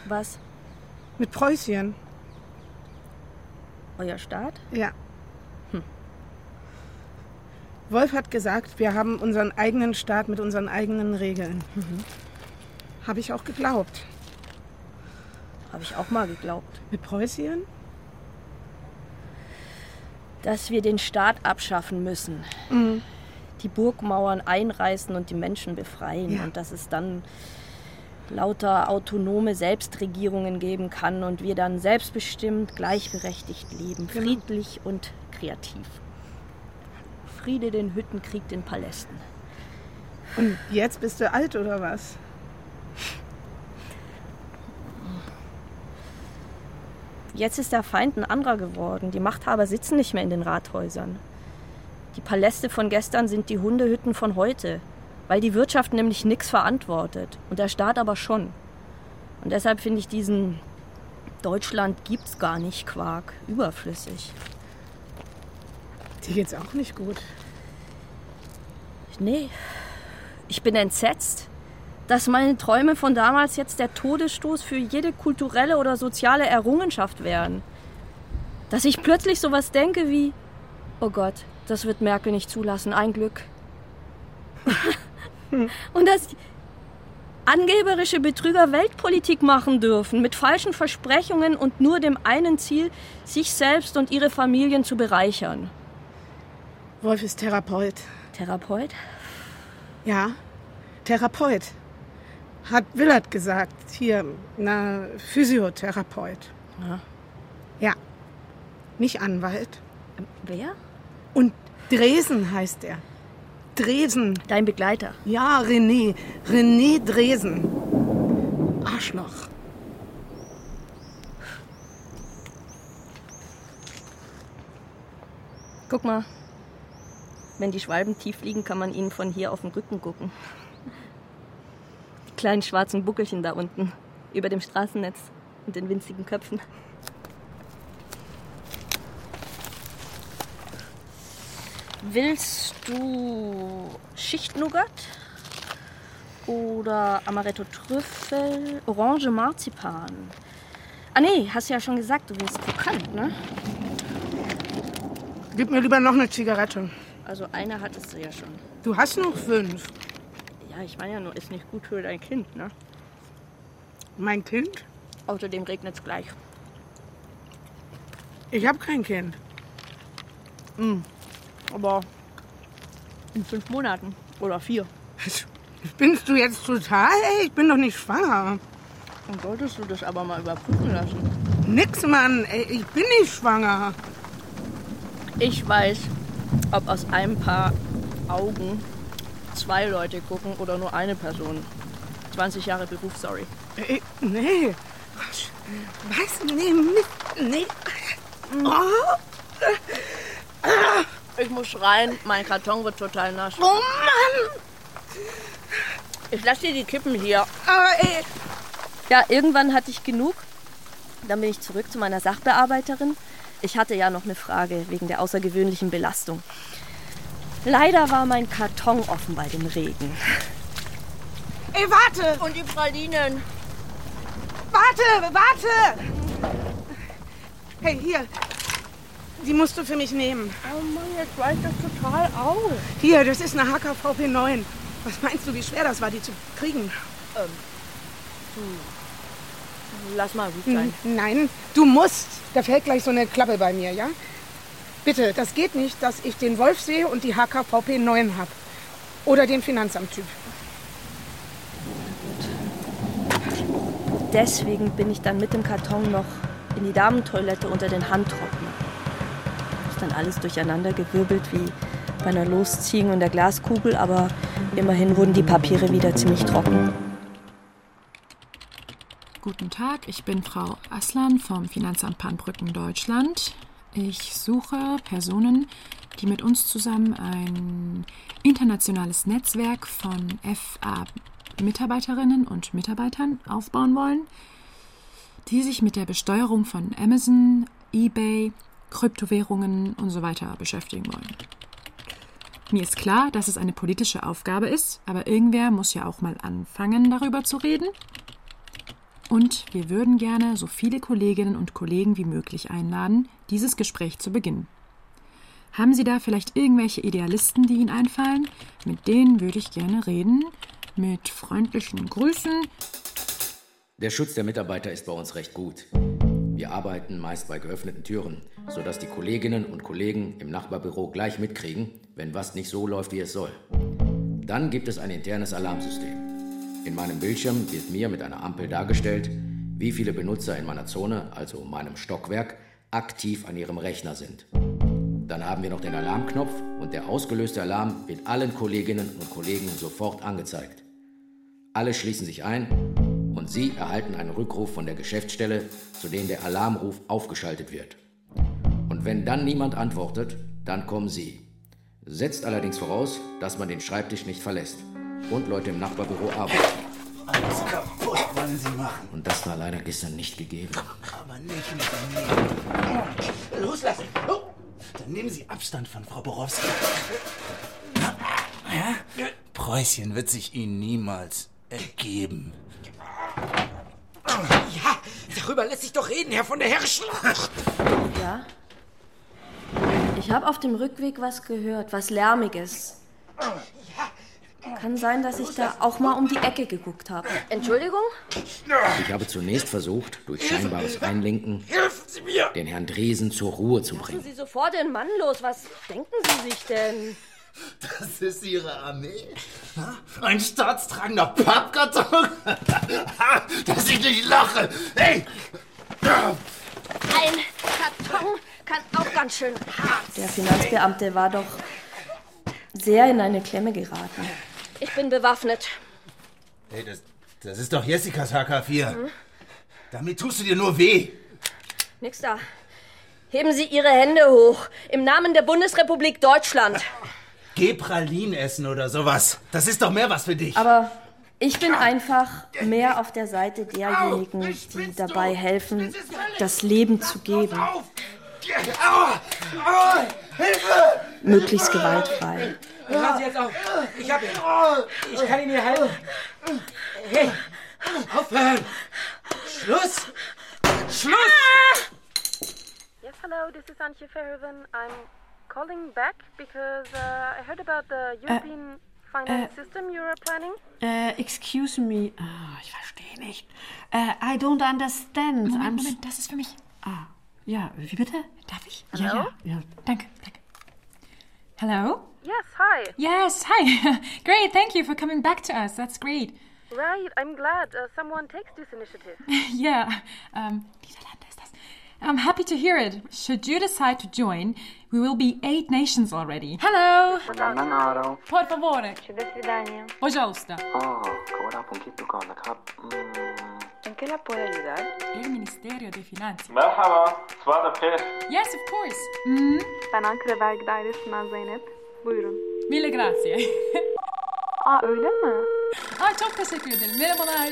Was? Mit Preußien. Euer Staat? Ja. Wolf hat gesagt, wir haben unseren eigenen Staat mit unseren eigenen Regeln. Mhm. Habe ich auch geglaubt. Habe ich auch mal geglaubt. Mit Preußien? Dass wir den Staat abschaffen müssen. Mhm. Die Burgmauern einreißen und die Menschen befreien. Ja. Und dass es dann lauter autonome Selbstregierungen geben kann und wir dann selbstbestimmt, gleichberechtigt leben, Genau. friedlich und kreativ. Friede den Hütten, Krieg den Palästen. Und jetzt bist du alt oder was? Jetzt ist der Feind ein anderer geworden. Die Machthaber sitzen nicht mehr in den Rathäusern. Die Paläste von gestern sind die Hundehütten von heute, weil die Wirtschaft nämlich nichts verantwortet und der Staat aber schon. Und deshalb finde ich diesen Deutschland gibt's gar nicht Quark überflüssig. Dir geht's auch nicht gut. Nee, ich bin entsetzt, dass meine Träume von damals jetzt der Todesstoß für jede kulturelle oder soziale Errungenschaft wären. Dass ich plötzlich sowas denke wie, oh Gott, das wird Merkel nicht zulassen, ein Glück. *laughs* Und dass angeberische Betrüger Weltpolitik machen dürfen, mit falschen Versprechungen und nur dem einen Ziel, sich selbst und ihre Familien zu bereichern. Wolf ist Therapeut. Therapeut? Ja, Therapeut. Hat Willard gesagt. Hier, na, Physiotherapeut. Ja. Ja. Nicht Anwalt. Wer? Und Dresen heißt er. Dresen. Dein Begleiter. Ja, René. René Dresen. Arschloch. Guck mal. Wenn die Schwalben tief liegen, kann man ihnen von hier auf den Rücken gucken. Die kleinen schwarzen Buckelchen da unten, über dem Straßennetz und den winzigen Köpfen. Willst du Schichtnougat? Oder Amaretto Trüffel? Orange Marzipan? Ah nee, hast du ja schon gesagt, du willst krokant, ne? Gib mir lieber noch eine Zigarette. Also eine hattest du ja schon. Du hast noch fünf. Ja, ich meine ja nur, ist nicht gut für dein Kind, ne? Mein Kind? Außerdem regnet's gleich. Ich habe kein Kind. Hm. Aber in fünf Monaten oder vier. Spinnst du jetzt total? Ey, ich bin doch nicht schwanger. Dann solltest du das aber mal überprüfen lassen. Nix, Mann. Ey, ich bin nicht schwanger. Ich weiß, ob aus einem Paar Augen zwei Leute gucken oder nur eine Person. 20 Jahre Beruf, sorry. Ey, nee. Was? Nee, mit, nee. Oh. Ich muss rein, mein Karton wird total nass. Oh Mann! Ich lasse dir die Kippen hier. Ey. Ja, irgendwann hatte ich genug. Dann bin ich zurück zu meiner Sachbearbeiterin. Ich hatte ja noch eine Frage wegen der außergewöhnlichen Belastung. Leider war mein Karton offen bei dem Regen. Ey, warte! Und die Pralinen. Warte, warte! Hey, hier. Die musst du für mich nehmen. Oh Mann, jetzt weicht das total auf. Hier, das ist eine HKVP 9. Was meinst du, wie schwer das war, die zu kriegen? Ähm, du. Lass mal gut sein. Nein, du musst. Da fällt gleich so eine Klappe bei mir, ja? Bitte, das geht nicht, dass ich den Wolf sehe und die HKVP 9 hab. Oder den Finanzamttyp. Deswegen bin ich dann mit dem Karton noch in die Damentoilette unter den Handtrockner. Ist dann alles durcheinander gewirbelt wie bei einer Losziehung in der Glaskugel, aber immerhin wurden die Papiere wieder ziemlich trocken. Guten Tag, ich bin Frau Aslan vom Finanzamt Pannbrücken Deutschland. Ich suche Personen, die mit uns zusammen ein internationales Netzwerk von FA-Mitarbeiterinnen und Mitarbeitern aufbauen wollen, die sich mit der Besteuerung von Amazon, eBay, Kryptowährungen und so weiter beschäftigen wollen. Mir ist klar, dass es eine politische Aufgabe ist, aber irgendwer muss ja auch mal anfangen, darüber zu reden. Und wir würden gerne so viele Kolleginnen und Kollegen wie möglich einladen, dieses Gespräch zu beginnen. Haben Sie da vielleicht irgendwelche Idealisten, die Ihnen einfallen? Mit denen würde ich gerne reden. Mit freundlichen Grüßen. Der Schutz der Mitarbeiter ist bei uns recht gut. Wir arbeiten meist bei geöffneten Türen, sodass die Kolleginnen und Kollegen im Nachbarbüro gleich mitkriegen, wenn was nicht so läuft, wie es soll. Dann gibt es ein internes Alarmsystem. In meinem Bildschirm wird mir mit einer Ampel dargestellt, wie viele Benutzer in meiner Zone, also meinem Stockwerk, aktiv an ihrem Rechner sind. Dann haben wir noch den Alarmknopf und der ausgelöste Alarm wird allen Kolleginnen und Kollegen sofort angezeigt. Alle schließen sich ein und Sie erhalten einen Rückruf von der Geschäftsstelle, zu dem der Alarmruf aufgeschaltet wird. Und wenn dann niemand antwortet, dann kommen Sie. Setzt allerdings voraus, dass man den Schreibtisch nicht verlässt und Leute im Nachbarbüro arbeiten. Alles kaputt wollen Sie machen. Und das war leider gestern nicht gegeben. Aber nicht mit mir. Loslassen. Oh. Dann nehmen Sie Abstand von Frau Borowski. Ja? Preußchen wird sich Ihnen niemals ergeben. Ja, darüber lässt sich doch reden, Herr von der Herrschel. Ja? Ich habe auf dem Rückweg was gehört, was Lärmiges. Kann sein, dass ich da auch mal um die Ecke geguckt habe. Entschuldigung? Ich habe zunächst versucht, durch scheinbares Einlenken den Herrn Dresen zur Ruhe zu bringen. Lassen Sie sofort den Mann los. Was denken Sie sich denn? Das ist Ihre Armee? Ein staatstragender Pappkarton? Dass ich nicht lache! Hey! Ein Karton kann auch ganz schön hart Der Finanzbeamte war doch sehr in eine Klemme geraten. Ich bin bewaffnet. Hey, das, das ist doch Jessicas HK4. Hm? Damit tust du dir nur weh. Nix da. Heben Sie Ihre Hände hoch. Im Namen der Bundesrepublik Deutschland. Geh Pralinen essen oder sowas. Das ist doch mehr was für dich. Aber ich bin einfach mehr auf der Seite derjenigen, die dabei helfen, das Leben zu geben. Aua! Aua! Hilfe! Möglichst gewaltfrei. Hören Sie jetzt auf. Ich hab ihn. Ich kann Ihnen hier helfen. Hey, aufhören. Schluss. Schluss. Yes, hello, this is Antje Verhoeven. I'm calling back because uh, I heard about the European finance system you're planning. Äh, excuse me. Ah, ich verstehe nicht. Äh, I don't understand. Moment, I'm Moment, das ist für mich. Ah, ja, wie bitte? Darf ich? Ja, ja, ja. Danke, danke. Hello? Yes, hi. Yes, hi. *laughs* great, thank you for coming back to us. That's great. Right, I'm glad uh, someone takes this initiative. *laughs* yeah, um, I'm happy to hear it. Should you decide to join, we will be eight nations already. Hello! Por favore. До свидания. Пожалуйста. Oh, cobra qué puedo ayudar? El Ministerio de Finanzas. Merhaba, Svada Yes, of course. Mm. Ben Ankara Vergi Dairesi'nden Zeynep. Buyurun. Mille grazie. Aa öyle mi? Ay çok teşekkür ederim. Merhabalar.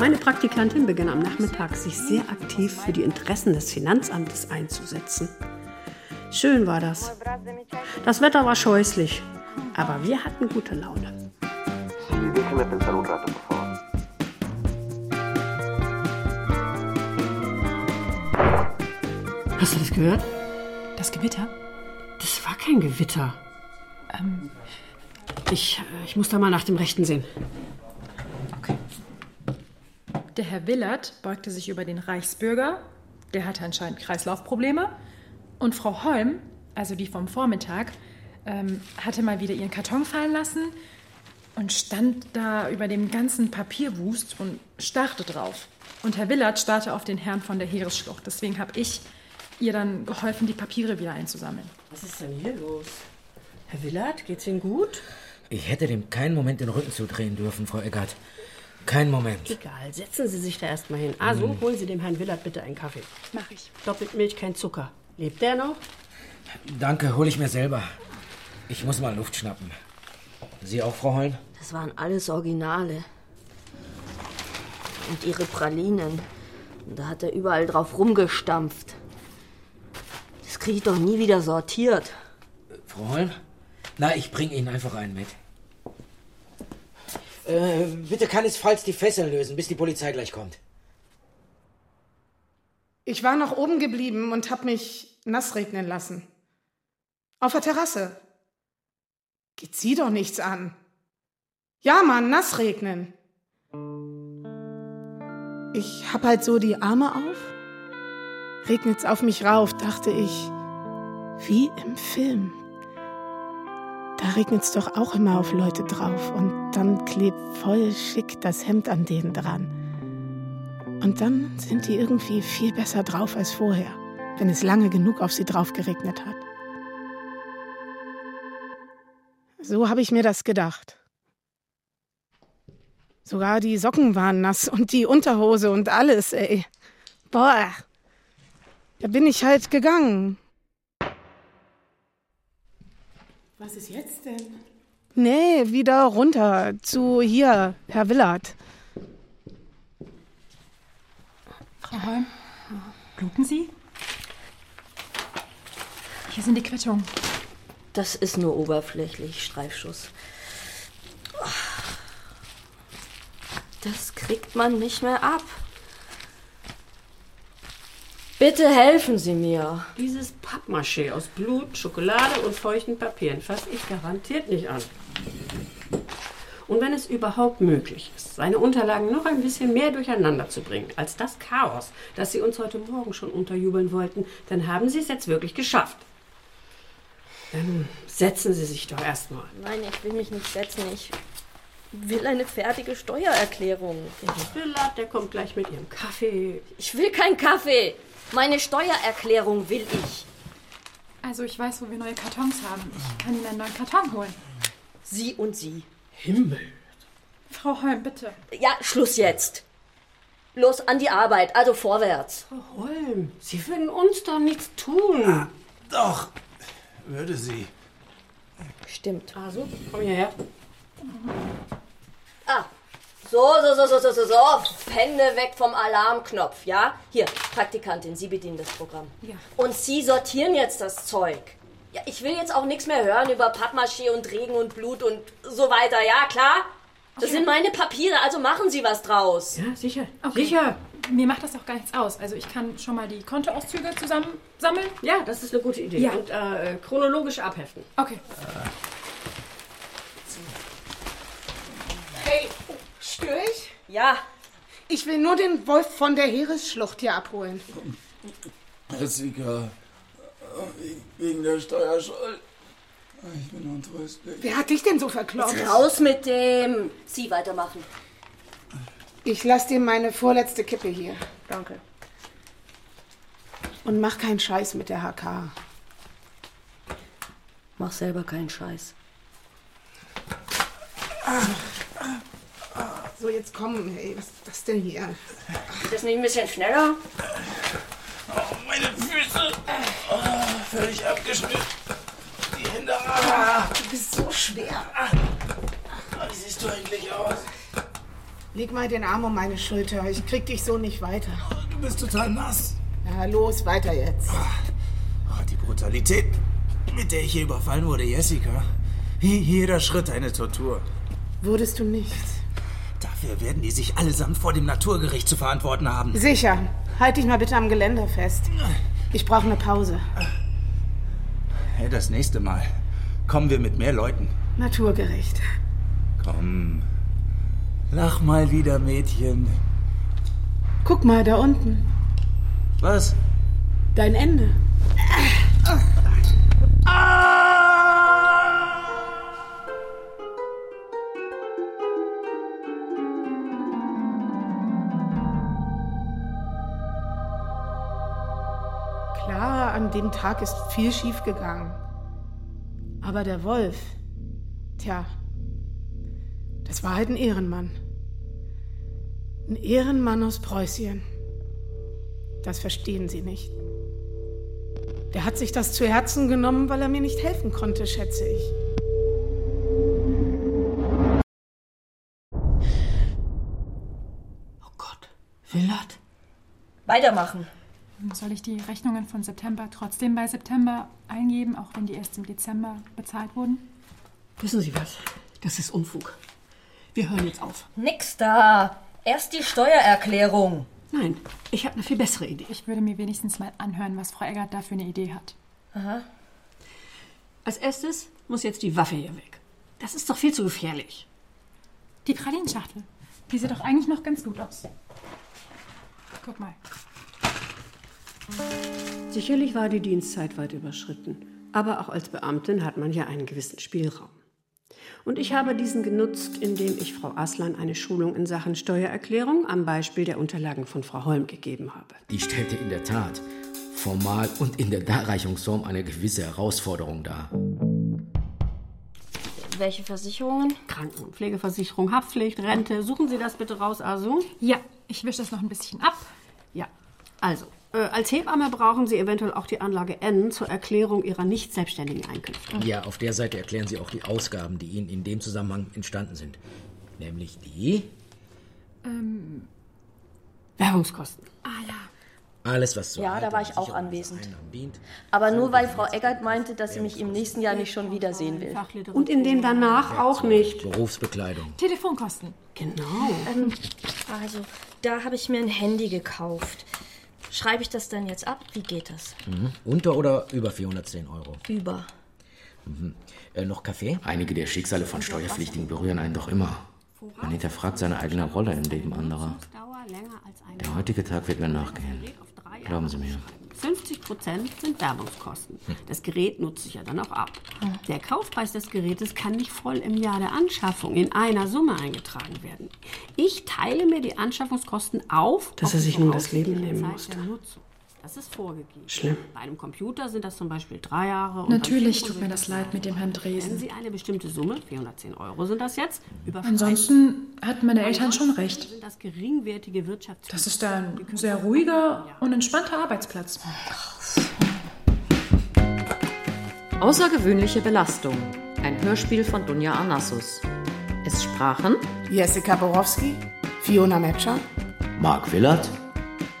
Meine Praktikantin begann am Nachmittag, sich sehr aktiv für die Interessen des Finanzamtes einzusetzen. Schön war das. Das Wetter war scheußlich, aber wir hatten gute Laune. Hast du das gehört? Das Gewitter? War kein Gewitter. Ähm, Ich, äh, ich muss da mal nach dem Rechten sehen. Der Herr Willert beugte sich über den Reichsbürger. Der hatte anscheinend Kreislaufprobleme. Und Frau Holm, also die vom Vormittag, ähm, hatte mal wieder ihren Karton fallen lassen und stand da über dem ganzen Papierwust und starrte drauf. Und Herr Willert starrte auf den Herrn von der Heeresschlucht. Deswegen habe ich ihr dann geholfen, die Papiere wieder einzusammeln. Was ist denn hier los? Herr Willard, geht's Ihnen gut? Ich hätte dem keinen Moment den Rücken zudrehen dürfen, Frau Eggert. Kein Moment. Egal, setzen Sie sich da erstmal hin. Also, Mhm. holen Sie dem Herrn Willard bitte einen Kaffee. Mach ich. Doppelt Milch, kein Zucker. Lebt der noch? Danke, hol ich mir selber. Ich muss mal Luft schnappen. Sie auch, Frau Holm? Das waren alles Originale. Und ihre Pralinen. Und da hat er überall drauf rumgestampft. Kriege ich doch nie wieder sortiert. Frau Holm? Na, ich bring Ihnen einfach einen mit. Äh, bitte keinesfalls die Fesseln lösen, bis die Polizei gleich kommt. Ich war noch oben geblieben und hab mich nass regnen lassen. Auf der Terrasse. Geht sie doch nichts an. Ja, Mann, nass regnen. Ich hab halt so die Arme auf. Regnet's auf mich rauf, dachte ich. Wie im Film. Da regnet's doch auch immer auf Leute drauf und dann klebt voll schick das Hemd an denen dran. Und dann sind die irgendwie viel besser drauf als vorher, wenn es lange genug auf sie drauf geregnet hat. So habe ich mir das gedacht. Sogar die Socken waren nass und die Unterhose und alles, ey. Boah. Da bin ich halt gegangen. Was ist jetzt denn? Nee, wieder runter zu hier, Herr Willard. Frau Holm, bluten Sie? Hier sind die Quittungen. Das ist nur oberflächlich Streifschuss. Das kriegt man nicht mehr ab. Bitte helfen Sie mir. Dieses Pappmaché aus Blut, Schokolade und feuchten Papieren fasse ich garantiert nicht an. Und wenn es überhaupt möglich ist, seine Unterlagen noch ein bisschen mehr durcheinander zu bringen als das Chaos, das Sie uns heute Morgen schon unterjubeln wollten, dann haben Sie es jetzt wirklich geschafft. Dann setzen Sie sich doch erstmal. Nein, ich will mich nicht setzen. Ich will eine fertige Steuererklärung. Der Willard, der kommt gleich mit Ihrem Kaffee. Ich will keinen Kaffee. Meine Steuererklärung will ich. Also ich weiß, wo wir neue Kartons haben. Ich kann Ihnen einen neuen Karton holen. Sie und Sie. Himmel. Frau Holm, bitte. Ja, Schluss jetzt. Los an die Arbeit, also vorwärts. Frau Holm, Sie würden uns doch nichts tun. Doch, würde sie. Stimmt. Also, komm hierher. Ah, so, so, so, so, so, so, so. Hände weg vom Alarmknopf, ja? Hier, Praktikantin, Sie bedienen das Programm. Ja. Und Sie sortieren jetzt das Zeug. Ja, ich will jetzt auch nichts mehr hören über Pappmaché und Regen und Blut und so weiter, ja, klar? Das sind meine Papiere, also machen Sie was draus. Ja, sicher. Okay. Sicher. Mir macht das auch gar nichts aus. Also ich kann schon mal die Kontoauszüge zusammensammeln. Ja, das ist eine gute Idee. Ja. Und äh, chronologisch abheften. Okay. Störe ich? Ja. Ich will nur den Wolf von der Heeresschlucht hier abholen. Jessica, wegen der Steuerschuld. Ich bin untröstlich. Wer hat dich denn so verkloppt? Raus mit dem. Sie weitermachen. Ich lass dir meine vorletzte Kippe hier. Danke. Und mach keinen Scheiß mit der HK. Mach selber keinen Scheiß. So, jetzt komm, hey, was ist das denn hier? Geht das nicht ein bisschen schneller? Meine Füße. Oh, völlig abgeschnitten. Die Hände. Ah, Du bist so schwer. wie siehst du eigentlich aus? Leg mal den Arm um meine Schulter. Ich krieg dich so nicht weiter. Du bist total nass. Ja, los, weiter jetzt. Oh, die Brutalität, mit der ich hier überfallen wurde, Jessica. Jeder Schritt eine Tortur. Wurdest du nicht? Dafür werden die sich allesamt vor dem Naturgericht zu verantworten haben. Sicher. Halt dich mal bitte am Geländer fest. Ich brauche eine Pause. Hey, das nächste Mal kommen wir mit mehr Leuten. Naturgericht. Komm. Lach mal wieder, Mädchen. Guck mal da unten. Was? Dein Ende. Tag ist viel schief gegangen. Aber der Wolf, tja, das war halt ein Ehrenmann. Ein Ehrenmann aus Preußien. Das verstehen Sie nicht. Der hat sich das zu Herzen genommen, weil er mir nicht helfen konnte, schätze ich. Willard? Weitermachen. Soll ich die Rechnungen von September trotzdem bei September eingeben, auch wenn die erst im Dezember bezahlt wurden? Wissen Sie was? Das ist Unfug. Wir hören jetzt auf. Nix da. Erst die Steuererklärung. Nein, ich habe eine viel bessere Idee. Ich würde mir wenigstens mal anhören, was Frau Eggert da für eine Idee hat. Aha. Als erstes muss jetzt die Waffe hier weg. Das ist doch viel zu gefährlich. Die Pralinschachtel. Die sieht doch eigentlich noch ganz gut aus. Guck mal. Sicherlich war die Dienstzeit weit überschritten. Aber auch als Beamtin hat man ja einen gewissen Spielraum. Und ich habe diesen genutzt, indem ich Frau Aslan eine Schulung in Sachen Steuererklärung am Beispiel der Unterlagen von Frau Holm gegeben habe. Die stellte in der Tat formal und in der Darreichungsform eine gewisse Herausforderung dar. Welche Versicherungen? Kranken- und Pflegeversicherung, Haftpflicht, Rente. Suchen Sie das bitte raus, Asu. Ja, ich wische das noch ein bisschen ab. Ja, also, als Hebamme brauchen Sie eventuell auch die Anlage N zur Erklärung Ihrer nicht selbstständigen Einkünfte. Ja, auf der Seite erklären Sie auch die Ausgaben, die Ihnen in dem Zusammenhang entstanden sind. Nämlich die Ähm, Werbungskosten. ah ja. alles, was zur Ja, da war ich auch anwesend. Aber nur weil Frau Eggert meinte, dass sie mich im nächsten Jahr nicht schon wiedersehen will. Und in dem danach auch nicht. Berufsbekleidung. Telefonkosten. Genau. Ähm, also, da habe ich mir ein Handy gekauft. Schreibe ich das dann jetzt ab? Wie geht das? Mhm. Unter oder über 410 Euro? Über. Mhm. Äh, noch Kaffee? Einige der Schicksale von Steuerpflichtigen berühren einen doch immer. Man hinterfragt seine eigene Rolle im Leben anderer. Der heutige Tag wird mir nachgehen. Glauben Sie mir. 50 Prozent sind Werbungskosten. Das Gerät nutzt sich ja dann auch ab. Der Kaufpreis des Gerätes kann nicht voll im Jahr der Anschaffung in einer Summe eingetragen werden. Ich teile mir die Anschaffungskosten auf. Dass er die sich nun das Leben nehmen Nutzung. Das ist vorgegeben. Schlimm. Bei einem Computer sind das zum Beispiel drei Jahre. und Natürlich tut mir das leid mit dem Herrn Wenn Dresen. Sie eine bestimmte Summe, 410 Euro sind das jetzt, Ansonsten hatten meine Eltern schon recht. sind das. Das ist ein sehr ruhiger und entspannter Arbeitsplatz. Außergewöhnliche Belastung. Ein Hörspiel von Dunja Anassus. Es sprachen Jessica Borowski, Fiona Metscher, Mark Willert,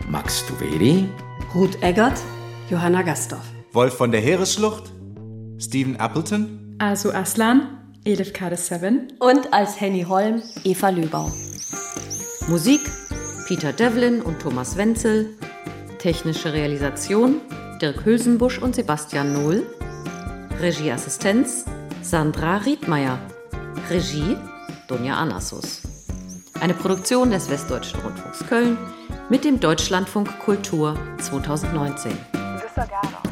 Max Tuveri, Ruth Eggert, Johanna Gastorf. Wolf von der Heeresschlucht, Stephen Appleton, Also Aslan, Edith Kades 7. Und als Henny Holm, Eva Löbau. Musik Peter Devlin und Thomas Wenzel. Technische Realisation Dirk Hülsenbusch und Sebastian Nohl. Regieassistenz Sandra Riedmeier. Regie Dunja Anassus. Eine Produktion des Westdeutschen Rundfunks Köln mit dem Deutschlandfunk Kultur 2019. Desagado.